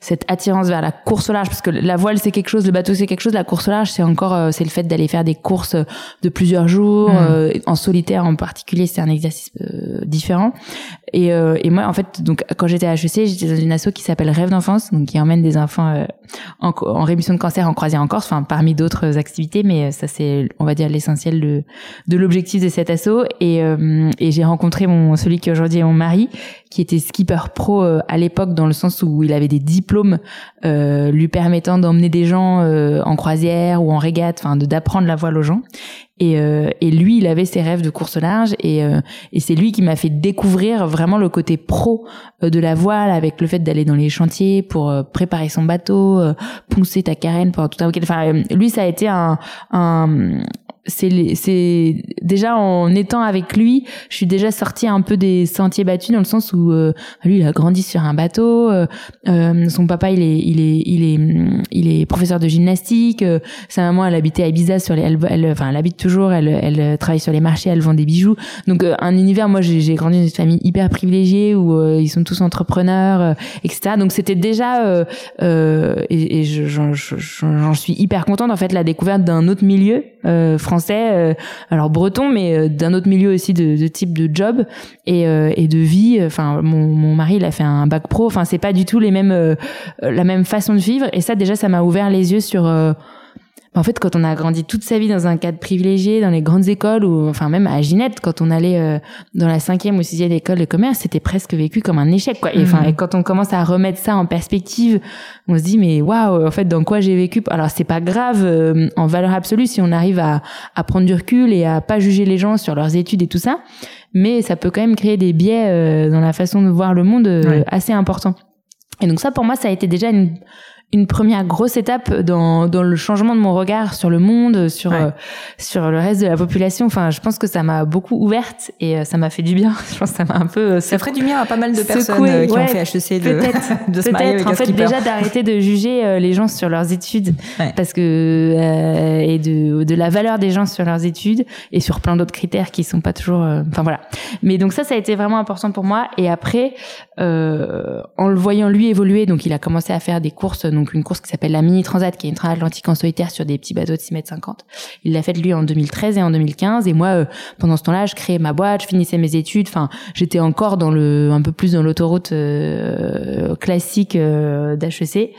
[SPEAKER 2] cette attirance vers la course au large parce que la voile c'est quelque chose le bateau c'est quelque chose la course au large c'est encore euh, c'est le fait d'aller faire des courses de plusieurs jours mm. euh, en solitaire en particulier c'est un exercice euh, différent et, et moi en fait donc quand j'étais à HEC j'étais dans une asso qui s'appelle Rêve d'enfance donc qui emmène des enfants en, en, rémission de cancer en croisière en Corse enfin parmi d'autres activités mais ça c'est on va dire l'essentiel de de l'objectif de cet asso et et j'ai rencontré mon celui qui aujourd'hui est mon mari qui était skipper pro euh, à l'époque dans le sens où il avait des diplômes euh, lui permettant d'emmener des gens euh, en croisière ou en régate, enfin d'apprendre la voile aux gens. Et, et, lui, il avait ses rêves de course large et, et c'est lui qui m'a fait découvrir vraiment le côté pro de la voile avec le fait d'aller dans les chantiers pour préparer son bateau, poncer ta carène pour tout un week-end. Enfin, lui, ça a été un, un, c'est c'est déjà en étant avec lui, je suis déjà sortie un peu des sentiers battus dans le sens où euh, lui il a grandi sur un bateau, euh, euh, son papa il est il est il est il est professeur de gymnastique, sa maman elle habitait à Ibiza sur les elle, enfin elle habite toujours, elle elle travaille sur les marchés, elle vend des bijoux. Donc un univers moi j'ai grandi dans une famille hyper privilégiée où ils sont tous entrepreneurs etc. Donc c'était déjà et, et j'en suis hyper contente en fait la découverte d'un autre milieu français français, euh, alors breton, mais euh, d'un autre milieu aussi de, de, type de job et, euh, et de vie. Enfin, mon, mon, mari, il a fait un bac pro. Enfin, c'est pas du tout les mêmes, la même façon de vivre. Et ça, déjà, ça m'a ouvert les yeux sur en fait, quand on a grandi toute sa vie dans un cadre privilégié, dans les grandes écoles, ou enfin même à Ginette, quand on allait euh, dans la cinquième ou sixième école de commerce, c'était presque vécu comme un échec, quoi. Et enfin, mhm. quand on commence à remettre ça en perspective, on se dit mais waouh, en fait, dans quoi j'ai vécu? Alors c'est pas grave euh, en valeur absolue si on arrive à, à prendre du recul et à pas juger les gens sur leurs études et tout ça, mais ça peut quand même créer des biais euh, dans la façon de voir le monde assez importants. Et donc ça, pour moi, ça a été déjà une une première grosse étape dans, dans le changement de mon regard sur le monde, sur euh, sur le reste de la population. Enfin, je pense que ça m'a beaucoup ouverte et euh, ça m'a fait du bien. [laughs] Je pense que ça m'a un peu euh,
[SPEAKER 1] ça ferait du bien à pas mal de personnes qui ont fait HEC de
[SPEAKER 2] peut-être [laughs] de se marier en fait déjà d'arrêter de juger les gens sur leurs études parce que et de de la valeur des gens sur leurs études et sur plein d'autres critères qui sont pas toujours enfin voilà. Mais donc ça ça a été vraiment important pour moi et après en le voyant lui évoluer donc il a commencé à faire des courses donc une course qui s'appelle la Mini Transat, qui est une transatlantique en solitaire sur des petits bateaux de 6 mètres 50. Il l'a faite lui en 2013 et en 2015. Et moi, euh, pendant ce temps-là, je créais ma boîte, je finissais mes études. Enfin, j'étais encore dans le, un peu plus dans l'autoroute euh, classique euh, d'HEC.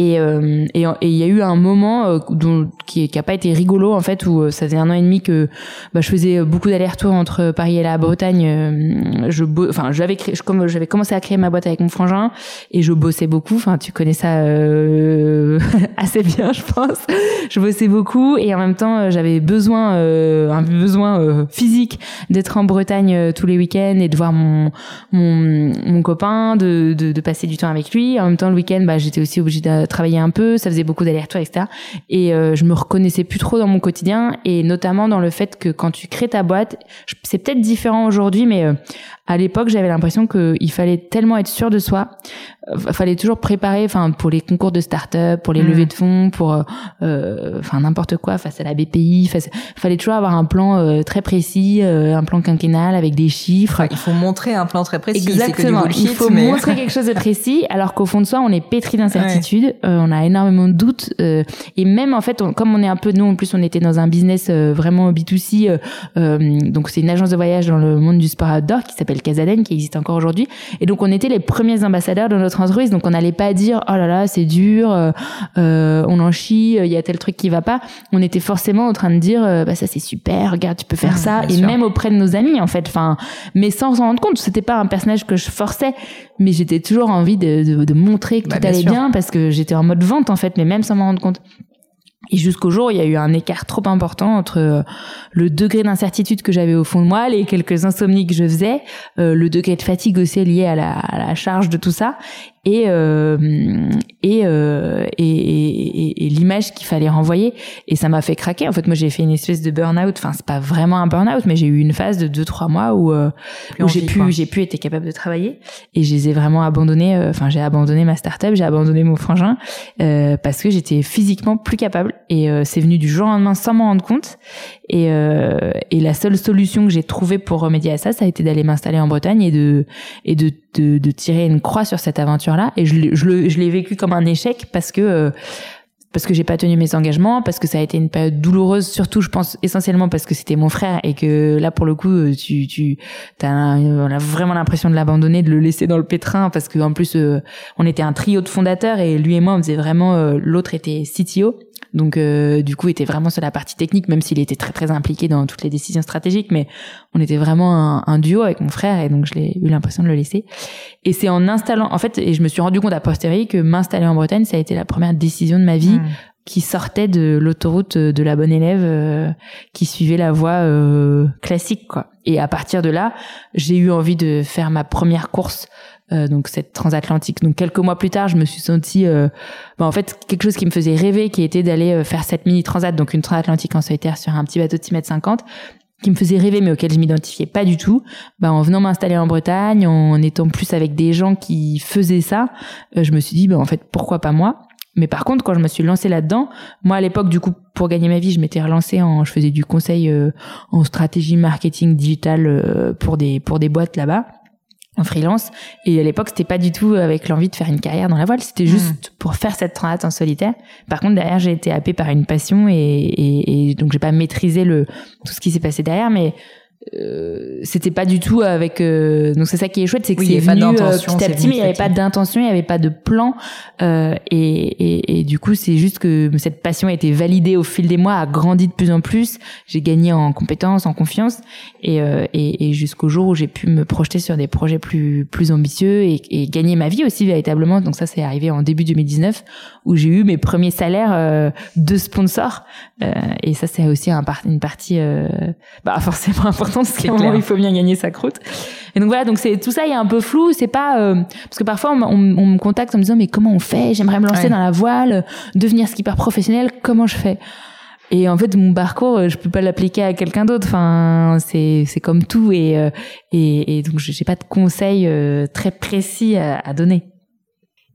[SPEAKER 2] Et euh, et il y a eu un moment euh, dont, qui qui a pas été rigolo en fait où euh, ça faisait un an et demi que bah, je faisais beaucoup d'allers-retours entre Paris et la Bretagne. je enfin j'avais comme j'avais commencé à créer ma boîte avec mon frangin et je bossais beaucoup. Enfin tu connais ça [laughs] assez bien je pense. Je bossais beaucoup et en même temps j'avais besoin un besoin physique d'être en Bretagne tous les week-ends et de voir mon mon, mon copain, de, de, de passer du temps avec lui. En même temps le week-end bah j'étais aussi obligée de travailler un peu, ça faisait beaucoup d'allers-retours, etc. Et euh, je me reconnaissais plus trop dans mon quotidien, et notamment dans le fait que quand tu crées ta boîte, c'est peut-être différent aujourd'hui, mais euh, à l'époque, j'avais l'impression qu'il fallait tellement être sûr de soi, euh, fallait toujours préparer, enfin pour les concours de start-up, pour les mm. levées de fonds, pour euh, euh, enfin n'importe quoi face à la BPI, il fallait toujours avoir un plan très précis, un plan quinquennal avec des chiffres.
[SPEAKER 1] il faut montrer un plan très précis.
[SPEAKER 2] Exactement. il faut montrer quelque chose de précis, alors qu'au fond de soi, on est pétri [laughs] d'incertitudes, on a énormément de doutes, et même en fait, comme on est un peu nous en plus, on était dans un business vraiment B2C, donc c'est une agence de voyage dans le monde du sport outdoor qui s'appelle Casaden qui existe encore aujourd'hui. Et donc on était les premiers ambassadeurs de notre entreprise. Donc on n'allait pas dire oh là là c'est dur, euh, euh on en chie, il y a tel truc qui va pas. On était forcément en train de dire euh, bah ça c'est super, regarde tu peux faire ça. Et même auprès de nos amis en fait. Enfin, mais sans s'en rendre compte. C'était pas un personnage que je forçais, mais j'étais toujours envie de, de, de montrer que bah, tout allait bien parce que j'étais en mode vente en fait, mais même sans m'en rendre compte. Et jusqu'au jour, il y a eu un écart trop important entre euh, le degré d'incertitude que j'avais au fond de moi, les quelques insomnies que je faisais, euh, le degré de fatigue aussi lié à la, à la charge de tout ça, et euh, et, euh, et, et, et l'image qu'il fallait renvoyer. Et ça m'a fait craquer. En fait moi j'ai fait une espèce de burn-out. Enfin c'est pas vraiment un burn-out mais j'ai eu une phase de deux trois mois où, euh, où j'ai pu j'ai pu être capable de travailler. Et je les ai vraiment abandonnés euh, enfin j'ai abandonné ma start-up j'ai abandonné mon frangin euh, parce que j'étais physiquement plus capable. Et c'est venu du jour au lendemain sans m'en rendre compte. Et et la seule solution que j'ai trouvée pour remédier à ça ça a été d'aller m'installer en Bretagne et de et de de, de tirer une croix sur cette aventure là et je, l'ai- je, je l'ai vécu comme un échec parce que euh, parce que j'ai pas tenu mes engagements, parce que ça a été une période douloureuse, surtout je pense essentiellement parce que c'était mon frère et que là pour le coup euh, tu tu t'as on a vraiment l'impression de l'abandonner, de le laisser dans le pétrin parce que en plus euh, on était un trio de fondateurs et lui et moi on faisait vraiment euh, l'autre était CTO. Donc euh, du coup il était vraiment sur la partie technique même s'il était très très impliqué dans toutes les décisions stratégiques mais on était vraiment un, un duo avec mon frère et donc je l'ai eu l'impression de le laisser. Et c'est en installant en fait et je me suis rendu compte à posteriori que m'installer en Bretagne ça a été la première décision de ma vie
[SPEAKER 1] Mm.
[SPEAKER 2] qui sortait de l'autoroute de la bonne élève euh, qui suivait la voie euh, classique quoi. Et à partir de là, j'ai eu envie de faire ma première course euh, donc cette transatlantique. Donc quelques mois plus tard, je me suis sentie euh, bah, en fait quelque chose qui me faisait rêver qui était d'aller euh, faire cette mini transat donc une transatlantique en solitaire sur un petit bateau de 6 mètres 50 qui me faisait rêver mais auquel je m'identifiais pas du tout. Bah en venant m'installer en Bretagne en étant plus avec des gens qui faisaient ça euh, je me suis dit bah en fait pourquoi pas moi? Mais par contre, quand je me suis lancée là-dedans, moi à l'époque, du coup, pour gagner ma vie, je m'étais relancée en, je faisais du conseil euh, en stratégie marketing digital euh, pour des pour des boîtes là-bas en freelance. Et à l'époque, c'était pas du tout avec l'envie de faire une carrière dans la voile. C'était juste pour faire cette transat en solitaire. Par contre, derrière, j'ai été happée par une passion et, et, et donc j'ai pas maîtrisé le tout ce qui s'est passé derrière, mais euh, c'était pas du tout avec euh, donc c'est ça qui est chouette c'est que
[SPEAKER 1] Oui,
[SPEAKER 2] c'est venu euh, petit à petit mais il y avait pas d'intention il y avait pas de plan euh, et, et, et du coup c'est juste que cette passion a été validée au fil des mois a grandi de plus en plus. J'ai gagné en compétences en confiance et, euh, et, et jusqu'au jour où j'ai pu me projeter sur des projets plus plus ambitieux et, et gagner ma vie aussi véritablement. Donc ça c'est arrivé en début 2019 où j'ai eu mes premiers salaires euh, de sponsors euh, et ça c'est aussi un par- une partie euh, bah forcément importante parce
[SPEAKER 1] C'est
[SPEAKER 2] qu'à un moment
[SPEAKER 1] clair.
[SPEAKER 2] il faut bien gagner sa croûte. Et donc voilà donc c'est tout ça il est un peu flou c'est pas euh, parce que parfois on, on- on me contacte en me disant mais comment on fait? J'aimerais me lancer
[SPEAKER 1] Ouais.
[SPEAKER 2] dans la voile devenir skipper professionnel comment je fais? Et en fait mon parcours euh, je peux pas l'appliquer à quelqu'un d'autre. Enfin c'est c'est comme tout et euh, et, et donc j'ai pas de conseils euh, très précis à, à donner.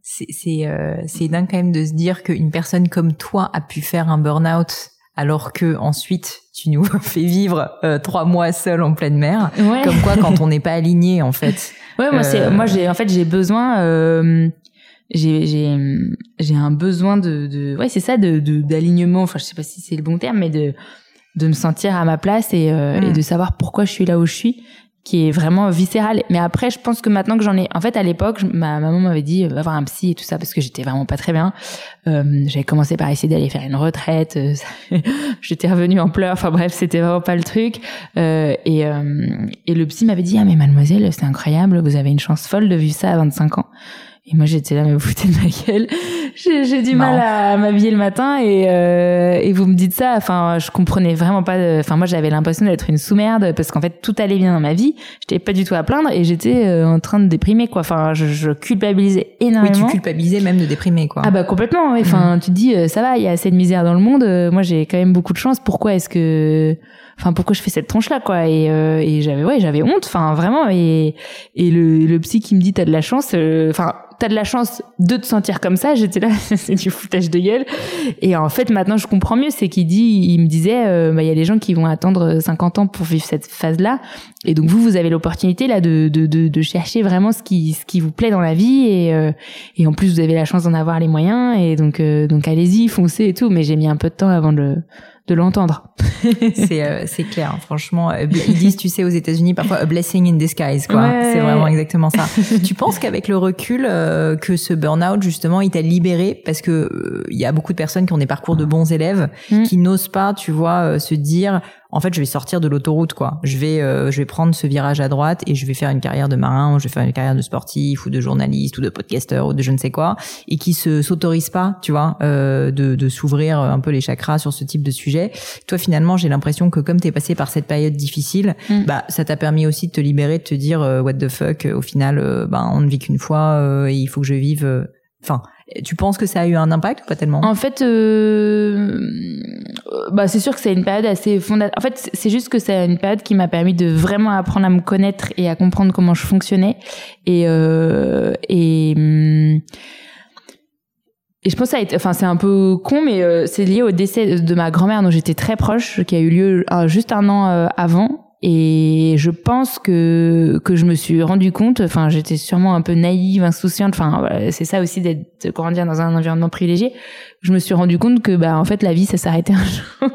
[SPEAKER 1] C'est c'est euh, c'est dingue quand même de se dire qu'une personne comme toi a pu faire un burn-out alors que ensuite tu nous [laughs] fais vivre euh, trois mois seul en pleine mer.
[SPEAKER 2] ouais
[SPEAKER 1] Comme quoi, quand on n'est pas [laughs] aligné, en fait.
[SPEAKER 2] Ouais, moi c'est moi j'ai en fait j'ai besoin euh, j'ai j'ai j'ai un besoin de de ouais, c'est ça de de d'alignement, enfin je sais pas si c'est le bon terme mais de de me sentir à ma place et euh,
[SPEAKER 1] Mm.
[SPEAKER 2] et de savoir pourquoi je suis là où je suis qui est vraiment viscéral. Mais après, je pense que maintenant que j'en ai, en fait, à l'époque, ma maman m'avait dit va voir un psy et tout ça parce que j'étais vraiment pas très bien. Euh, J'avais commencé par essayer d'aller faire une retraite. euh, [laughs] j'étais revenue en pleurs. Enfin bref, c'était vraiment pas le truc. Euh, et euh, et le psy m'avait dit ah mais mademoiselle, c'est incroyable, vous avez une chance folle de vivre ça à 25 ans. Et moi j'étais là mais vous foutez de ma gueule. [laughs] J'ai j'ai du mal à m'habiller le matin et euh, et vous me dites ça. Enfin je comprenais vraiment pas. de- Enfin moi j'avais l'impression d'être une sous-merde parce qu'en fait tout allait bien dans ma vie. J'étais pas du tout à plaindre et j'étais euh, en train de déprimer quoi. Enfin je, je culpabilisais
[SPEAKER 1] Oui,
[SPEAKER 2] énormément.
[SPEAKER 1] tu culpabilisais même de déprimer, quoi.
[SPEAKER 2] Ah bah complètement. ouais. Enfin, tu te dis euh, ça va, il y a assez de misère dans le monde. euh, moi, j'ai quand même beaucoup de chance. Pourquoi est-ce que, enfin, pourquoi je fais cette tronche là, quoi? Et, euh, et j'avais, ouais, j'avais honte. Enfin, vraiment. Et et le, le psy qui me dit t'as de la chance. euh, Enfin, t'as de la chance de te sentir comme ça. J'étais là, [laughs] c'est du foutage de gueule. Et en fait, maintenant, je comprends mieux. C'est qu'il dit, il me disait, euh, bah, il y a des gens qui vont attendre 50 ans pour vivre cette phase-là. Et donc vous, vous avez l'opportunité là de, de, de, de chercher vraiment ce qui, ce qui vous plaît dans la vie. Et, euh, et en plus, vous avez la chance d'en avoir les moyens. Et donc, euh, donc allez-y, foncez et tout. Mais j'ai mis un peu de temps avant de, de l'entendre. [laughs]
[SPEAKER 1] c'est euh, c'est clair hein, franchement euh, ils disent tu sais aux États-Unis parfois a blessing in disguise quoi
[SPEAKER 2] Ouais.
[SPEAKER 1] c'est vraiment exactement ça [laughs] tu penses qu'avec le recul euh, que ce burn-out justement il t'a libéré? Parce que euh, il y a beaucoup de personnes qui ont des parcours de bons élèves
[SPEAKER 2] Mm.
[SPEAKER 1] qui n'osent pas tu vois euh, se dire en fait je vais sortir de l'autoroute quoi je vais euh, je vais prendre ce virage à droite et je vais faire une carrière de marin ou je vais faire une carrière de sportif ou de journaliste ou de podcasteur ou de je ne sais quoi et qui se s'autorisent pas tu vois euh, de, de s'ouvrir un peu les chakras sur ce type de sujet toi finalement j'ai l'impression que comme t'es passé par cette période difficile
[SPEAKER 2] Mm.
[SPEAKER 1] bah ça t'a permis aussi de te libérer de te dire euh, what the fuck au final ben on ne vit qu'une fois euh, et il faut que je vive enfin tu penses que ça a eu un impact ou pas tellement?
[SPEAKER 2] En fait, euh, bah c'est sûr que c'est une période assez fondatrice. En fait, c'est juste que c'est une période qui m'a permis de vraiment apprendre à me connaître et à comprendre comment je fonctionnais. Et euh, et hum, et je pense que ça a été, enfin c'est un peu con, mais euh, c'est lié au décès de ma grand-mère dont j'étais très proche, qui a eu lieu euh, juste un an euh, avant. Et je pense que que je me suis rendu compte, enfin j'étais sûrement un peu naïve, insouciante, enfin c'est ça aussi d'être grandir dans un environnement privilégié. Je me suis rendu compte que bah en fait la vie ça s'arrêtait un jour.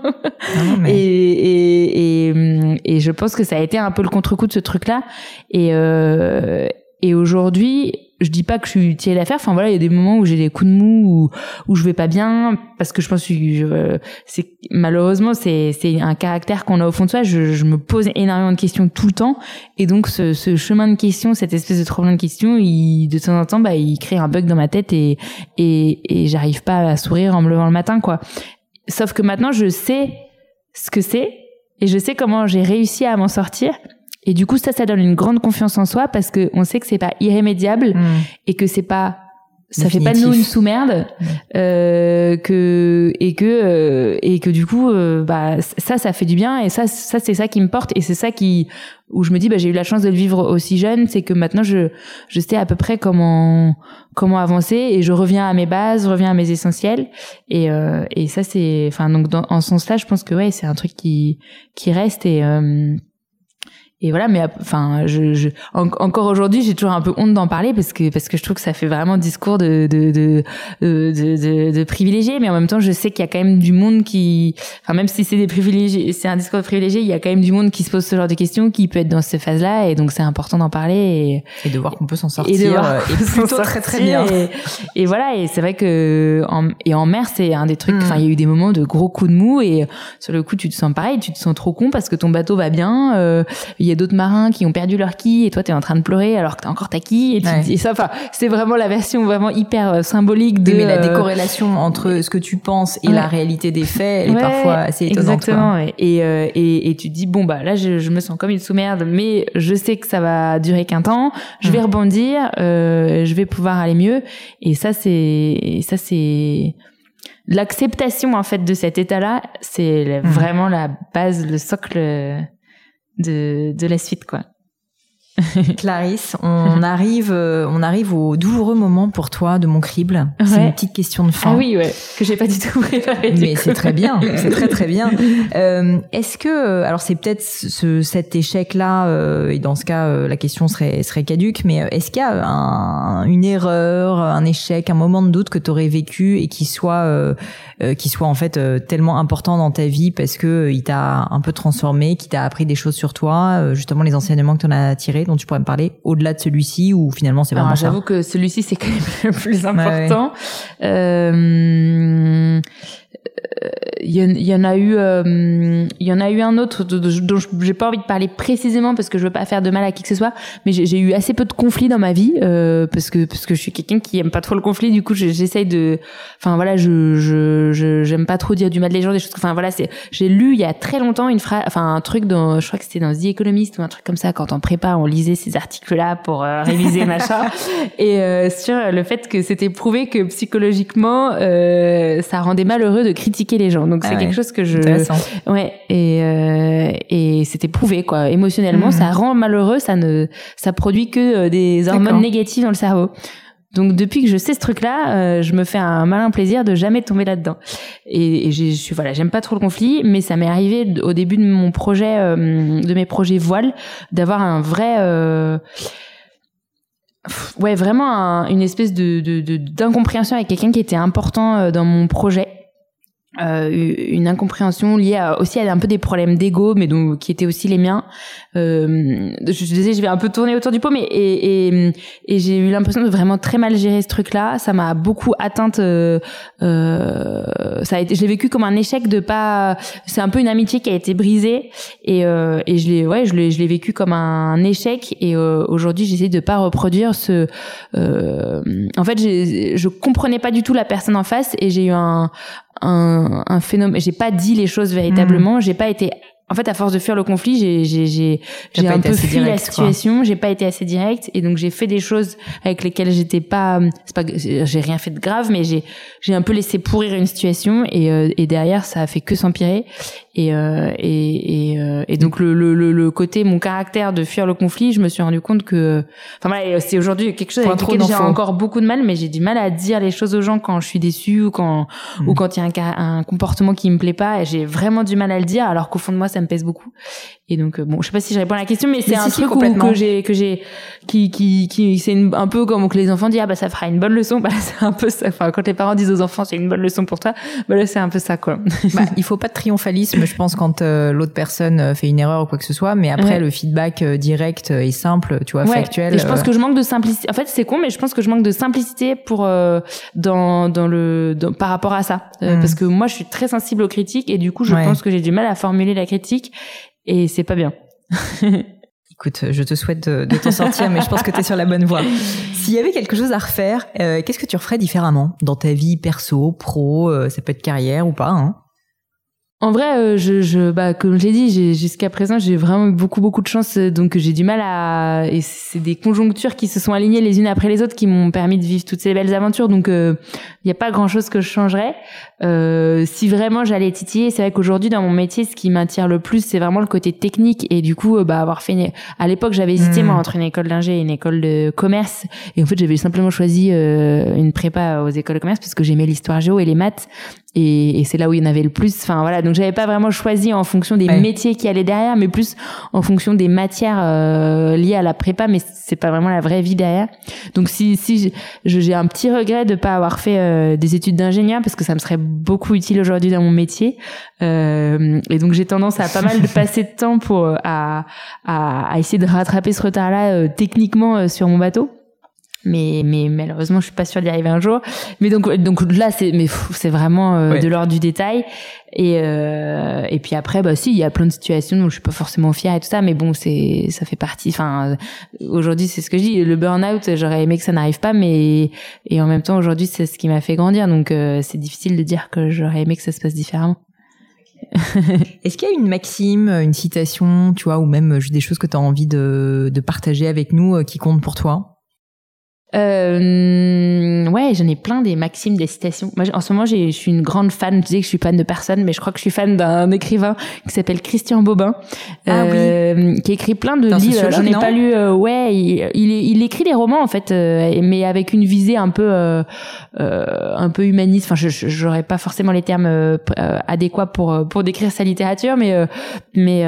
[SPEAKER 2] et, et, et, et je pense que ça a été un peu le contre-coup de ce truc-là. Et euh, et aujourd'hui, je dis pas que je suis utile à. Enfin voilà, il y a des moments où j'ai des coups de mou, où, où je vais pas bien, parce que je pense que je, c'est malheureusement c'est c'est un caractère qu'on a au fond de soi. Je, je, me pose énormément de questions tout le temps, et donc ce, ce chemin de questions, cette espèce de trop de questions, il, de temps en temps, bah il crée un bug dans ma tête et et, et j'arrive pas à sourire en me levant le matin quoi. Sauf que maintenant je sais ce que c'est et je sais comment j'ai réussi à m'en sortir et du coup, ça, ça donne une grande confiance en soi parce que on sait que c'est pas irrémédiable mm. et que c'est pas ça fait pas de nous une sous-merde mm. euh, que et que euh, et que du coup euh, bah ça ça fait du bien et ça ça c'est ça qui me porte et c'est ça qui où je me dis bah j'ai eu la chance de le vivre aussi jeune c'est que maintenant je je sais à peu près comment comment avancer et je reviens à mes bases je reviens à mes essentiels et euh, et ça c'est enfin donc dans, en ce sens-là je pense que ouais c'est un truc qui qui reste et et voilà mais enfin je, je encore aujourd'hui j'ai toujours un peu honte d'en parler parce que parce que je trouve que ça fait vraiment discours de de de de, de, de privilégiés mais en même temps je sais qu'il y a quand même du monde qui enfin même si c'est des privilégiés c'est un discours de privilégié il y a quand même du monde qui se pose ce genre de questions qui peut être dans cette phase là et donc c'est important d'en parler
[SPEAKER 1] et, et de voir qu'on peut s'en sortir et, de voir euh, et plutôt très très bien.
[SPEAKER 2] et, et voilà et c'est vrai que en, et en mer c'est un des trucs enfin il y a eu des moments de gros coups de mou et sur le coup tu te sens pareil tu te sens trop con parce que ton bateau va bien euh, y a d'autres marins qui ont perdu leur quille et toi t'es en train de pleurer alors que t'as encore ta quille et, tu dis ça. Enfin c'est vraiment la version vraiment hyper euh, symbolique de
[SPEAKER 1] mais la euh, décorrélation entre ce que tu penses et la réalité des faits elle est parfois assez étonnante
[SPEAKER 2] exactement et, euh, et, et tu te dis bon bah là je, je me sens comme une sous-merde mais je sais que ça va durer qu'un temps. Je vais mm. rebondir euh, je vais pouvoir aller mieux. Et ça c'est ça c'est l'acceptation en fait de cet état-là, c'est mm. vraiment la base, le socle de, de la suite, quoi. [laughs]
[SPEAKER 1] Clarisse, on arrive, euh, on arrive au douloureux moment pour toi de mon crible. C'est une petite question de fin.
[SPEAKER 2] Ah oui, ouais, que j'ai pas du tout préparé.
[SPEAKER 1] Mais c'est très bien, c'est très très bien. [laughs] Euh, Est-ce que, euh, alors c'est peut-être ce, cet échec-là, euh, et dans ce cas, euh, la question serait serait caduque, mais est-ce qu'il y a un, une erreur, un échec, un moment de doute que tu aurais vécu et qui soit qui soit en fait tellement important dans ta vie parce que il t'a un peu transformé, qui t'a appris des choses sur toi, justement les enseignements que tu en as tirés dont tu pourrais me parler au-delà de celui-ci ou finalement c'est vraiment
[SPEAKER 2] J'avoue que celui-ci c'est quand même [laughs] le plus important. Euh, il y, en a eu il y en a eu un autre dont j'ai pas envie de parler précisément parce que je veux pas faire de mal à qui que ce soit mais j'ai eu assez peu de conflits dans ma vie euh, parce que parce que je suis quelqu'un qui aime pas trop le conflit. Du coup j'essaye de enfin voilà je je j'aime pas trop dire du mal des gens des choses enfin voilà c'est j'ai lu il y a très longtemps une phrase enfin un truc dans je crois que c'était dans The Economist ou un truc comme ça quand on prépare on lisait ces articles là pour euh, réviser [laughs] machin. Et euh, sur le fait que c'était prouvé que psychologiquement euh, ça rendait malheureux de critiquer les gens. Donc c'est ah quelque chose que je ouais et euh, et c'était prouvé quoi. Émotionnellement mhm. ça rend malheureux ça ne ça produit que euh, des hormones négatives dans le cerveau. Donc depuis que je sais ce truc-là, euh, je me fais un malin plaisir de jamais tomber là-dedans. Et, et je suis voilà, j'aime pas trop le conflit, mais ça m'est arrivé au début de mon projet, de mes projets voile, d'avoir un vrai ouais vraiment une espèce de d'incompréhension avec quelqu'un qui était important dans mon projet euh, une incompréhension liée à, aussi à un peu des problèmes d'ego mais donc qui étaient aussi les miens. Euh, je, je disais je vais un peu tourner autour du pot mais et, et, et j'ai eu l'impression de vraiment très mal gérer ce truc là ça m'a beaucoup atteinte euh, euh, ça a été je l'ai vécu comme un échec de pas c'est un peu une amitié qui a été brisée. Et euh, et je l'ai ouais je l'ai je l'ai vécu comme un échec. Et euh, aujourd'hui j'essaie de pas reproduire ce en fait je comprenais pas du tout la personne en face et j'ai eu un un, un phénomène. J'ai pas dit les choses véritablement. J'ai pas été en fait, à force de fuir le conflit, j'ai j'ai j'ai j'ai un peu fui la situation. J'ai pas été assez direct et donc j'ai fait des choses avec lesquelles j'étais pas. C'est pas j'ai rien fait de grave, mais j'ai j'ai un peu laissé pourrir une situation et euh, et derrière ça a fait que s'empirer. Et, euh, et, et, euh, et, donc le, le, le, côté mon caractère de fuir le conflit, je me suis rendu compte que, enfin voilà, c'est aujourd'hui quelque chose avec lequel j'ai encore beaucoup de mal, mais j'ai du mal à dire les choses aux gens quand je suis déçue ou quand mm. ou quand il y a un, un, comportement qui me plaît pas. Et j'ai vraiment du mal à le dire, alors qu'au fond de moi ça me pèse beaucoup. Et donc bon, je sais pas si je réponds à la question, mais c'est un truc que j'ai que j'ai qui qui qui c'est un peu comme que les enfants disent ah bah ça fera une bonne leçon. Bah c'est un peu ça. Enfin quand les parents disent aux enfants c'est une bonne leçon pour toi, bah là c'est un peu ça quoi. [laughs]
[SPEAKER 1] Bah, il faut pas de triomphalisme, je pense quand l'autre personne fait une erreur ou quoi que ce soit, mais après le feedback direct et simple, tu vois, factuel.
[SPEAKER 2] Et je pense que je manque de simplicité. En fait c'est con, mais je pense que je manque de simplicité pour dans dans le par rapport à ça, hmm. parce que moi je suis très sensible aux critiques et du coup je pense que j'ai du mal à formuler la critique et c'est pas bien. [laughs]
[SPEAKER 1] Écoute, je te souhaite de, t'en sortir, mais je pense que tu es sur la bonne voie. S'il y avait quelque chose à refaire, euh, qu'est-ce que tu referais différemment dans ta vie perso, pro, euh, ça peut être carrière ou pas hein?
[SPEAKER 2] En vrai, euh, je, je, bah, comme je l'ai dit, jusqu'à présent, j'ai vraiment eu beaucoup, beaucoup de chance, euh, donc j'ai du mal à. Et c'est des conjonctures qui se sont alignées les unes après les autres qui m'ont permis de vivre toutes ces belles aventures. Donc, il euh, n'y a pas grand-chose que je changerais. Euh, si vraiment j'allais titiller, c'est vrai qu'aujourd'hui dans mon métier, ce qui m'attire le plus, c'est vraiment le côté technique. Et du coup, bah, avoir fait. À l'époque, j'avais hésité moi hmm. entre une école d'ingé et une école de commerce. Et en fait, j'avais simplement choisi une prépa aux écoles de commerce parce que j'aimais l'histoire géo et les maths et, et c'est là où il y en avait le plus. Enfin voilà. Donc j'avais pas vraiment choisi en fonction des métiers qui allaient derrière mais plus en fonction des matières euh, liées à la prépa. Mais c'est pas vraiment la vraie vie derrière. Donc si si j'ai un petit regret de pas avoir fait euh, des études d'ingénieur parce que ça me serait beaucoup utile aujourd'hui dans mon métier. Euh, et donc j'ai tendance à pas mal de passer de temps pour à, à, à essayer de rattraper ce retard là euh, techniquement sur mon bateau mais mais malheureusement je suis pas sûre d'y arriver un jour. Mais donc donc là c'est mais c'est vraiment euh, de l'ordre du détail. Et euh, et puis après bah si il y a plein de situations où je suis pas forcément fière et tout ça mais bon c'est ça fait partie enfin aujourd'hui c'est ce que je dis le burn out j'aurais aimé que ça n'arrive pas mais et en même temps aujourd'hui c'est ce qui m'a fait grandir. Donc euh, c'est difficile de dire que j'aurais aimé que ça se passe différemment. [laughs]
[SPEAKER 1] Est-ce qu'il y a une maxime, une citation, tu vois, ou même des choses que tu as envie de, de partager avec nous qui comptent pour toi?
[SPEAKER 2] Euh, ouais, j'en ai plein des maximes, des citations. Moi, en ce moment, je suis une grande fan. Je disais que je suis fan de personne, mais je crois que je suis fan d'un écrivain qui s'appelle Christian Bobin, ah, euh, oui. qui écrit plein de livres. J'en ai pas lu. Euh, ouais, il, il, écrit des romans en fait, euh, mais avec une visée un peu, euh, un peu humaniste. Enfin, je j'aurais pas forcément les termes adéquats pour pour décrire sa littérature, mais mais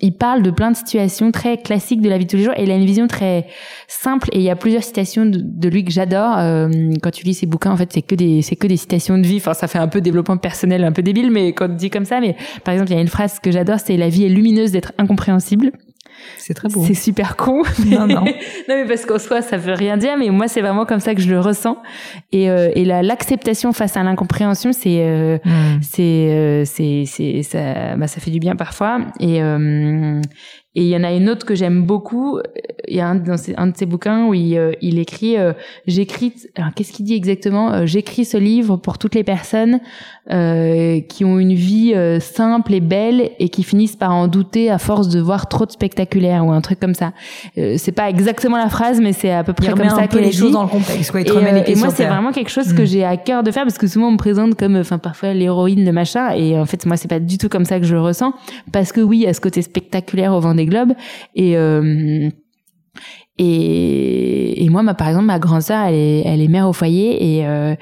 [SPEAKER 2] il parle de plein de situations très classiques de la vie de tous les jours et il a une vision très simple et il y a plusieurs citations de, lui que j'adore. Euh, quand tu lis ses bouquins, en fait, c'est que des c'est que des citations de vie. Enfin, ça fait un peu développement personnel, un peu débile, mais quand on dit comme ça, mais par exemple, il y a une phrase que j'adore, c'est la vie est lumineuse d'être incompréhensible.
[SPEAKER 1] C'est très beau.
[SPEAKER 2] C'est super con. Non, non. [laughs] non, mais parce qu'en soi, ça veut rien dire, mais moi, c'est vraiment comme ça que je le ressens. Et, euh, et l'acceptation face à l'incompréhension, c'est, euh, hmm. c'est, euh, c'est, c'est, ça, bah, ça fait du bien parfois. Et, et il y en a une autre que j'aime beaucoup. Il y a un, dans un de ses bouquins où il, euh, il écrit euh, J'écris. Alors, qu'est-ce qu'il dit exactement? Euh, J'écris ce livre pour toutes les personnes euh, qui ont une vie simple et belle et qui finissent par en douter à force de voir trop de spectaculaire ou un truc comme ça. c'est pas exactement la phrase, mais c'est à peu près comme ça
[SPEAKER 1] qu'elle les choses dans le contexte. Quoi,
[SPEAKER 2] et, et moi, c'est vraiment quelque chose que hmm. j'ai à cœur de faire parce que souvent on me présente comme, enfin, parfois l'héroïne de machin. Et en fait, moi, c'est pas du tout comme ça que je le ressens. Parce que oui, à ce côté spectaculaire au vent des globes et euh, et, et moi, ma, par exemple, ma grande sœur, elle est, elle est mère au foyer et euh,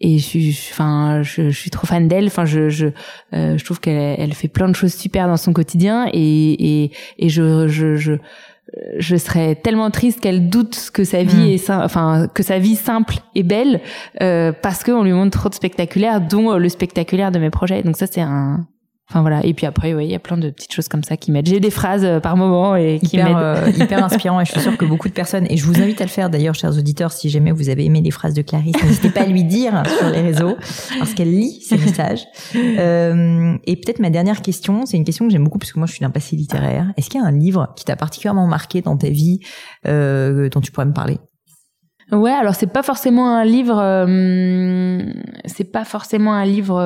[SPEAKER 2] et je suis, enfin, je, je, suis trop fan d'elle. Enfin, je, je, euh, je trouve qu'elle, elle fait plein de choses super dans son quotidien et et, et je, je, je je serais tellement triste qu'elle doute que sa vie hmm. est enfin que sa vie simple est belle euh, parce qu'on lui montre trop de spectaculaire dont le spectaculaire de mes projets donc ça c'est un Enfin voilà. Et puis après, oui, il y a plein de petites choses comme ça qui m'aident. J'ai des phrases euh, par moment et qui m'aident.
[SPEAKER 1] Euh, [laughs] hyper inspirant. Et je suis sûre que beaucoup de personnes, et je vous invite à le faire d'ailleurs, chers auditeurs, si jamais vous avez aimé les phrases de Clarisse, n'hésitez pas à lui dire sur les réseaux, parce qu'elle lit ces messages. Euh, et peut-être ma dernière question, c'est une question que j'aime beaucoup parce que moi je suis d'un passé littéraire. Est-ce qu'il y a un livre qui t'a particulièrement marqué dans ta vie, euh, dont tu pourrais me parler?
[SPEAKER 2] Ouais, alors c'est pas forcément un livre, euh, c'est pas forcément un livre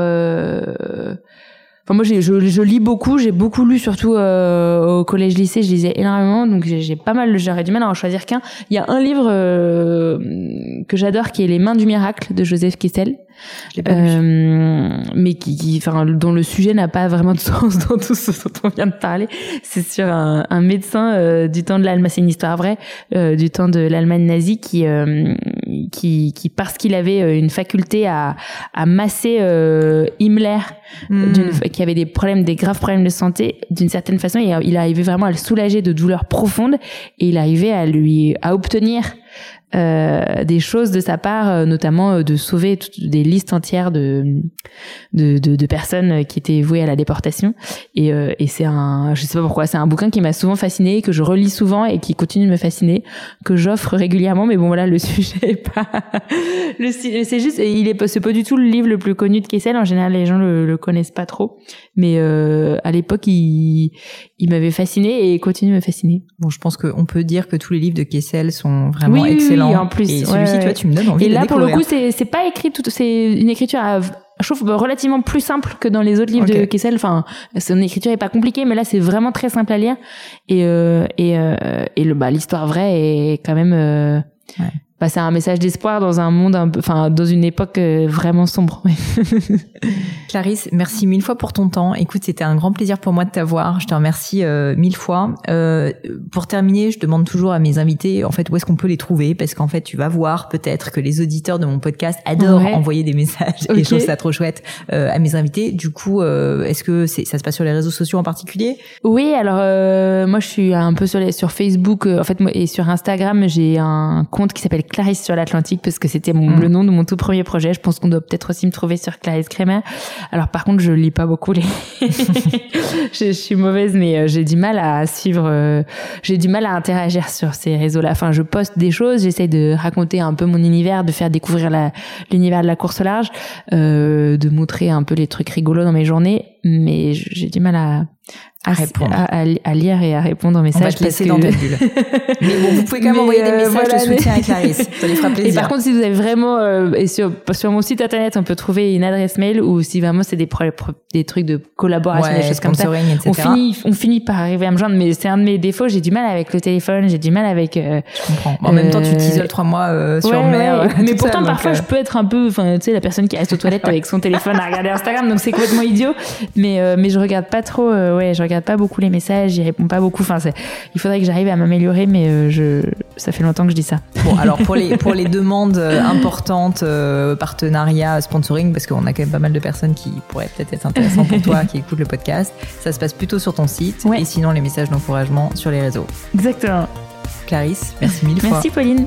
[SPEAKER 2] Moi, je, je, lis beaucoup. J'ai beaucoup lu, surtout euh, au collège-lycée. Je lisais énormément, donc j'ai pas mal. J'aurais du mal à en choisir qu'un. Il y a un livre euh, que j'adore, qui est Les Mains du miracle de Joseph Kessel. Euh, mais qui, enfin, dont le sujet n'a pas vraiment de [laughs] sens dans tout ce dont on vient de parler. C'est sur un, un médecin euh, du temps de l'Allemagne, c'est une histoire vraie, euh, du temps de l'Allemagne nazie qui qui, qui parce qu'il avait une faculté à, à masser Himmler, hmm. qui avait des problèmes, des graves problèmes de santé, d'une certaine façon, il, il arrivait vraiment à le soulager de douleurs profondes et il arrivait à lui à obtenir euh, des choses de sa part, euh, notamment euh, de sauver des listes entières de, de, de, de, personnes qui étaient vouées à la déportation. Et, et c'est un, je sais pas pourquoi, c'est un bouquin qui m'a souvent fasciné, que je relis souvent et qui continue de me fasciner, que j'offre régulièrement. Mais bon voilà, le [laughs] sujet est pas, le c'est juste, il est c'est pas du tout le livre le plus connu de Kessel. En général, les gens le, le connaissent pas trop. Mais euh, à l'époque, il, il m'avait fasciné et continue de me fasciner.
[SPEAKER 1] Bon, je pense qu'on peut dire que tous les livres de Kessel sont vraiment excellents. Oui,
[SPEAKER 2] en plus.
[SPEAKER 1] Et celui-ci, tu vois, tu me donnes envie
[SPEAKER 2] et
[SPEAKER 1] de
[SPEAKER 2] là, pour le coup, c'est pas écrit c'est une écriture à je trouve relativement plus simple que dans les autres livres de Kessel. Enfin, son écriture est pas compliquée, mais là c'est vraiment très simple à lire. Et euh, et euh, et le bah l'histoire vraie est quand même euh, ouais bah, c'est un message d'espoir dans un monde un peu, enfin, dans une époque euh, vraiment sombre. [laughs]
[SPEAKER 1] Clarisse, merci mille fois pour ton temps. Écoute, c'était un grand plaisir pour moi de t'avoir. Je te remercie euh, mille fois. Euh, pour terminer, je demande toujours à mes invités, en fait, où est-ce qu'on peut les trouver, parce qu'en fait, tu vas voir peut-être que les auditeurs de mon podcast adorent envoyer des messages et je trouve ça trop chouette euh, à mes invités. Du coup, est-ce que c'est, ça se passe sur les réseaux sociaux en particulier?
[SPEAKER 2] Oui, alors moi, je suis un peu sur les, sur Facebook, en fait, et sur Instagram, j'ai un compte qui s'appelle Clarisse sur l'Atlantique parce que c'était mm. le nom de mon tout premier projet. Je pense qu'on doit peut-être aussi me trouver sur Clarisse Kremer. Alors par contre, je lis pas beaucoup les. [laughs] je, suis mauvaise, mais euh, j'ai du mal à suivre. Euh, j'ai du mal à interagir sur ces réseaux-là. Enfin, je poste des choses, j'essaie de raconter un peu mon univers, de faire découvrir l'univers de la course au large, euh, de montrer un peu les trucs rigolos dans mes journées, mais j'ai du mal à
[SPEAKER 1] à répondre.
[SPEAKER 2] À, lire et à répondre aux messages. On va
[SPEAKER 1] te laisser dans ta [laughs] bulle. mais bon, vous pouvez quand même envoyer des euh, messages de soutien à Clarisse. [laughs] Ça lui fera plaisir.
[SPEAKER 2] Et par contre, si vous avez vraiment, euh, et sur, sur mon site internet, on peut trouver une adresse mail ou si vraiment c'est des, des trucs de collaboration, des choses comme ça. Etc. On finit, on finit par arriver à me joindre, mais c'est un de mes défauts. J'ai du mal avec le téléphone, j'ai du mal avec.
[SPEAKER 1] Euh, je comprends. En même temps, tu t'isoles trois mois euh, sur ouais, mer.
[SPEAKER 2] mais pourtant, parfois, je peux être un peu, enfin, tu sais, la personne qui reste aux toilettes [laughs] avec son téléphone à regarder Instagram, donc c'est complètement idiot. Mais, mais je regarde pas trop, ouais, je regarde pas beaucoup les messages, j'y réponds pas beaucoup. Enfin, il faudrait que j'arrive à m'améliorer, mais euh, je, ça fait longtemps que je dis ça.
[SPEAKER 1] Bon, alors pour les pour [laughs] les demandes euh, importantes, euh, partenariat, sponsoring, parce qu'on a quand même pas mal de personnes qui pourraient peut-être être intéressantes pour toi, [laughs] qui écoutent le podcast, ça se passe plutôt sur ton site, et sinon les messages d'encouragement sur les réseaux.
[SPEAKER 2] Exactement.
[SPEAKER 1] Clarisse, merci mille fois.
[SPEAKER 2] Merci Pauline.